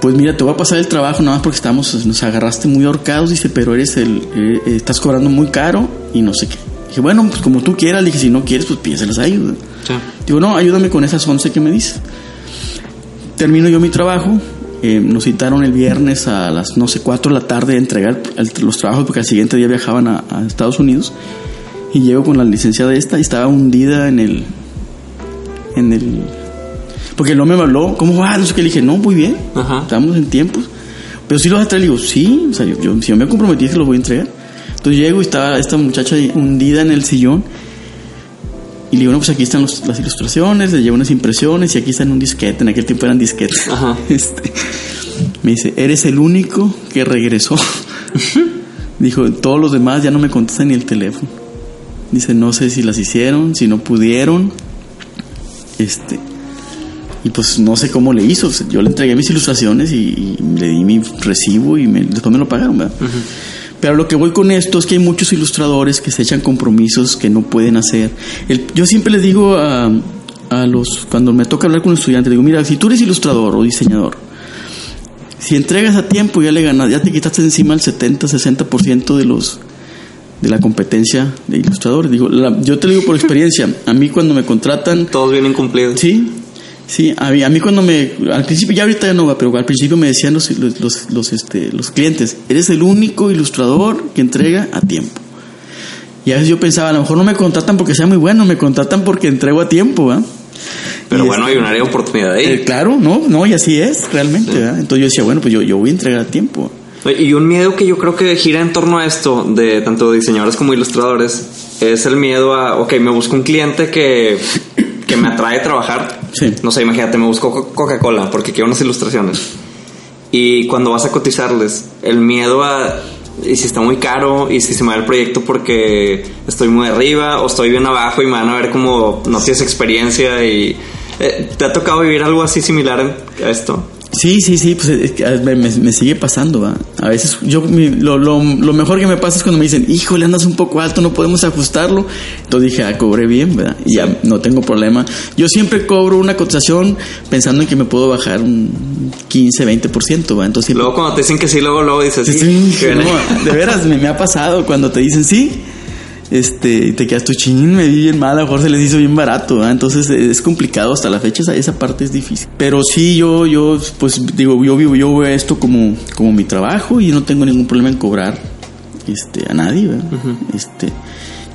Speaker 2: pues mira, te voy a pasar el trabajo nada más porque estamos, nos agarraste muy ahorcados, dice, pero eres el, eh, eh, estás cobrando muy caro y no sé qué. Dije, bueno, pues como tú quieras, le dije, si no quieres, pues pídeselas a ellos. Digo, no, ayúdame con esas 11 que me dices. Termino yo mi trabajo, eh, nos citaron el viernes a las, no sé, 4 de la tarde a entregar el- los trabajos porque al siguiente día viajaban a, a Estados Unidos. Y llego con la licenciada esta y estaba hundida en el, en el, porque no me habló, ¿cómo va? No sé qué, le dije, no, muy bien,
Speaker 1: Ajá.
Speaker 2: estamos en tiempos. Pero si los vas a traer, le digo, sí, o sea, yo, yo- si yo me comprometí, se los voy a entregar. Entonces llego y estaba esta muchacha hundida en el sillón. Y le digo, no, pues aquí están los- las ilustraciones, le llevo unas impresiones y aquí está en un disquete. En aquel tiempo eran disquetes.
Speaker 1: Ajá.
Speaker 2: Este, me dice, eres el único que regresó. Dijo, todos los demás ya no me contestan ni el teléfono. Dice, no sé si las hicieron, si no pudieron. Este. Y pues no sé cómo le hizo. Yo le entregué mis ilustraciones y, y le di mi recibo y me- después me lo pagaron, ¿verdad? Pero lo que voy con esto es que hay muchos ilustradores que se echan compromisos que no pueden hacer. El- yo siempre les digo a, a los, cuando me toca hablar con un estudiante, digo, mira, si tú eres ilustrador o diseñador, si entregas a tiempo ya le ganas, ya te quitaste encima el 70, 60% de los de la competencia de ilustradores. Digo, la- yo te lo digo por experiencia, a mí cuando me contratan
Speaker 1: Todos vienen cumplidos.
Speaker 2: Sí, sí, a mí, a mí cuando me, al principio, ya ahorita ya no va, pero al principio me decían los, los, los, los, este, los clientes, eres el único ilustrador que entrega a tiempo. Y a veces yo pensaba, a lo mejor no me contratan porque sea muy bueno, me contratan porque entrego a tiempo, ¿verdad?
Speaker 1: Pero
Speaker 2: Y
Speaker 1: bueno, hay una área de oportunidad ahí.
Speaker 2: Eh, claro, no, no, y así es, realmente, ¿verdad? Entonces yo decía, bueno, pues yo, yo voy a entregar a tiempo.
Speaker 1: Y un miedo que yo creo que gira en torno a esto, de tanto diseñadores como ilustradores, es el miedo a, ok, me busco un cliente que, que me atrae trabajar.
Speaker 2: Sí.
Speaker 1: No sé, imagínate, me busco Co- Coca-Cola porque quiero unas ilustraciones. Y cuando vas a cotizarles, el miedo a, y si está muy caro, y si se me va el proyecto porque estoy muy arriba o estoy bien abajo y me van a ver como no tienes experiencia y... eh, ¿Te ha tocado vivir algo así similar a esto?
Speaker 2: Sí, sí, sí, pues es que me, me- sigue pasando, ¿va? A veces yo mi- lo, lo, lo mejor que me pasa es cuando me dicen, híjole, andas un poco alto, no podemos ajustarlo. Entonces dije, ah, cobré bien, ¿verdad? Y ya no tengo problema. Yo siempre cobro una cotización pensando en que me puedo bajar un 15, 20%, ¿va? Entonces
Speaker 1: Luego cuando te dicen que sí, luego, luego dices,
Speaker 2: Sí,
Speaker 1: sí,
Speaker 2: sí,
Speaker 1: que viene".
Speaker 2: no, de veras, me, me ha pasado cuando te dicen sí, este, te quedas tu ching, me di bien mal, a lo mejor se les hizo bien barato, ¿verdad? entonces eh, es complicado hasta la fecha, esa, esa parte es difícil. Pero sí, yo, yo, pues digo, yo vivo, yo veo esto como, como mi trabajo y no tengo ningún problema en cobrar, este, a nadie, ¿verdad? este.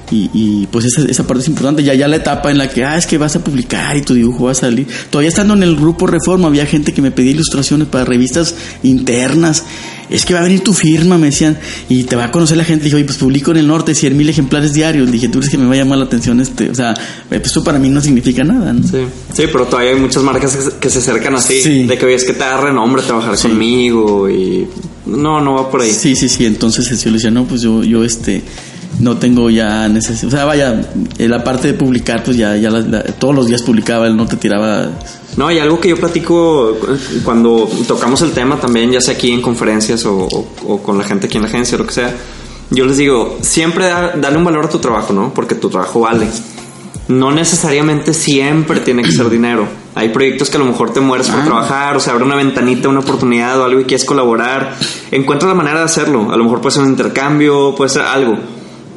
Speaker 2: Y, y, pues esa, esa parte es importante. Ya, ya la etapa en la que, ah, es que vas a publicar y tu dibujo va a salir. Todavía estando en el grupo Reforma, había gente que me pedía ilustraciones para revistas internas. Es que va a venir tu firma, me decían, y te va a conocer la gente. Dije, oye, pues publico en el norte 100 mil ejemplares diarios. Dije, tú crees que me va a llamar la atención este, o sea, pues esto para mí no significa nada, ¿no?
Speaker 1: Sí, sí pero todavía hay muchas marcas que, se acercan así, de que oye, es que te da renombre trabajar conmigo y no, no va por ahí.
Speaker 2: Sí, sí, sí, entonces yo le decía, no, pues yo, yo este no tengo ya necesidad. O sea, vaya, la parte de publicar, pues ya, ya todos los días publicaba, él no te tiraba.
Speaker 1: No, y algo que yo platico cuando tocamos el tema también, ya sea aquí en conferencias o, con la gente aquí en la agencia, o lo que sea, yo les digo, siempre dale un valor a tu trabajo, ¿no? Porque tu trabajo vale. No necesariamente siempre tiene que ser dinero. Hay proyectos que a lo mejor te mueres por ah. trabajar, o sea, abre una ventanita, una oportunidad o algo y quieres colaborar. Encuentra la manera de hacerlo. A lo mejor puede ser un intercambio, puede ser algo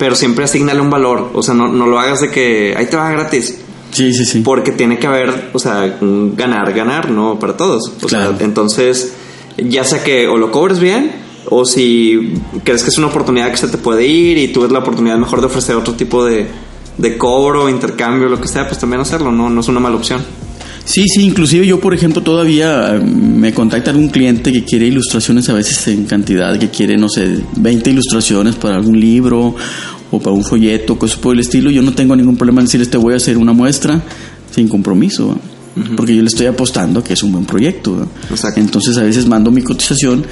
Speaker 1: pero siempre asignale un valor. O sea, no, no lo hagas de que ahí te va gratis.
Speaker 2: Sí, sí, sí.
Speaker 1: Porque tiene que haber, o sea, ganar, ganar, ¿no? Para todos. O sea, entonces, ya sea que o lo cobres bien, o si crees que es una oportunidad que se te puede ir y tú ves la oportunidad mejor de ofrecer otro tipo de, de cobro, intercambio, lo que sea, pues también hacerlo, ¿no? No es una mala opción.
Speaker 2: Sí, sí, inclusive yo, por ejemplo, todavía eh, me contacta algún cliente que quiere ilustraciones a veces en cantidad, que quiere, no sé, 20 ilustraciones para algún libro o para un folleto, cosas por el estilo. Yo no tengo ningún problema en decirles, te voy a hacer una muestra sin compromiso, porque yo le estoy apostando que es un buen proyecto. Entonces a veces mando mi cotización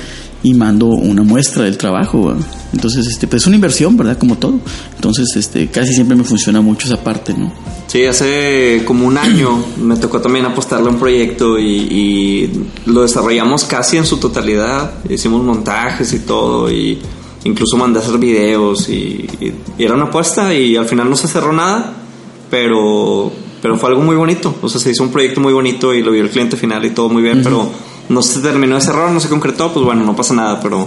Speaker 2: y mando una muestra del trabajo. Entonces, este, pues es una inversión, ¿verdad? Como todo. Entonces, este, casi siempre me funciona mucho esa parte, ¿no?
Speaker 1: Sí, hace como un año me tocó también apostarle a un proyecto y, lo desarrollamos casi en su totalidad. Hicimos montajes y todo y incluso mandé a hacer videos y, era una apuesta y al final no se cerró nada, pero, pero fue algo muy bonito. O sea, se hizo un proyecto muy bonito y lo vio el cliente final y todo muy bien, pero no se terminó ese error, no se concretó, pues bueno, no pasa nada, pero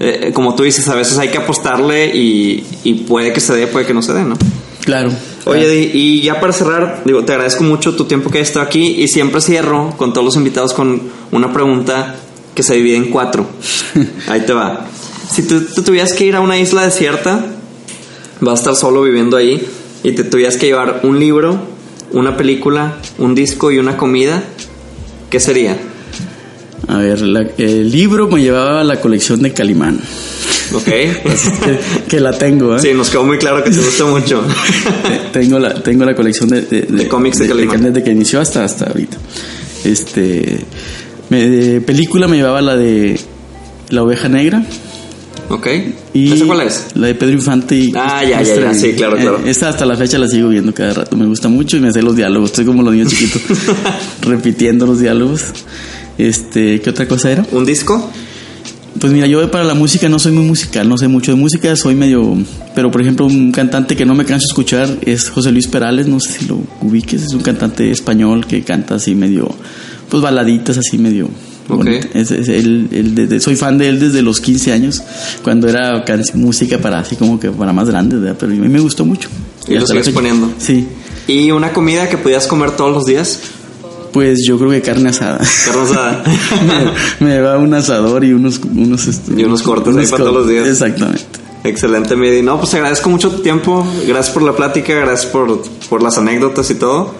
Speaker 1: eh, como tú dices, a veces hay que apostarle y, puede que se dé, puede que no se dé, ¿no?
Speaker 2: Claro.
Speaker 1: Oye, y ya para cerrar, digo, te agradezco mucho tu tiempo que has estado aquí y siempre cierro con todos los invitados con una pregunta que se divide en cuatro. Ahí te va. Si tú, tú tuvieras que ir a una isla desierta, vas a estar solo viviendo ahí y te tuvieras que llevar un libro, una película, un disco y una comida, ¿qué sería?
Speaker 2: A ver, el libro me llevaba a la colección de Calimán.
Speaker 1: Ok.
Speaker 2: que, la tengo, ¿eh?
Speaker 1: Sí, nos quedó muy claro que te gusta mucho.
Speaker 2: tengo, la, tengo la colección de,
Speaker 1: de, cómics de, Calimán.
Speaker 2: Desde que inició hasta, hasta ahorita. Este. de película me llevaba la de La Oveja Negra.
Speaker 1: Ok. Y ¿Esa cuál es?
Speaker 2: La de Pedro Infante y.
Speaker 1: Ah, ya, ya, ya, sí, claro, claro.
Speaker 2: Eh, esta hasta la fecha la sigo viendo cada rato. Me gusta mucho y me sé los diálogos. Estoy como los niños chiquitos, repitiendo los diálogos. Este, ¿qué otra cosa era?
Speaker 1: ¿Un disco?
Speaker 2: Pues mira, yo para la música no soy muy musical, no sé mucho de música, soy medio... Pero por ejemplo, un cantante que no me canso de escuchar es José Luis Perales, no sé si lo ubiques, es un cantante español que canta así medio... Pues baladitas así medio...
Speaker 1: Okay.
Speaker 2: Es, soy fan de él desde los 15 años, cuando era música para así como que para más grandes, pero a mí me gustó mucho.
Speaker 1: Y, lo sigues poniendo.
Speaker 2: Sí.
Speaker 1: ¿Y una comida que pudieras comer todos los días?
Speaker 2: Pues yo creo que carne asada.
Speaker 1: Carne asada.
Speaker 2: me, va un asador y unos... unos
Speaker 1: este, y unos cortes ahí para todos los días.
Speaker 2: Exactamente.
Speaker 1: Excelente, Midi. No, pues agradezco mucho tu tiempo. Gracias por la plática, gracias por, por las anécdotas y todo.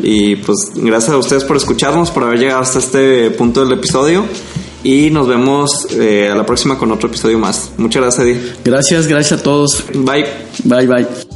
Speaker 1: Y pues gracias a ustedes por escucharnos, por haber llegado hasta este punto del episodio. Y nos vemos eh, a la próxima con otro episodio más. Muchas gracias, Eddie.
Speaker 2: Gracias, gracias a todos.
Speaker 1: Bye.
Speaker 2: Bye, bye.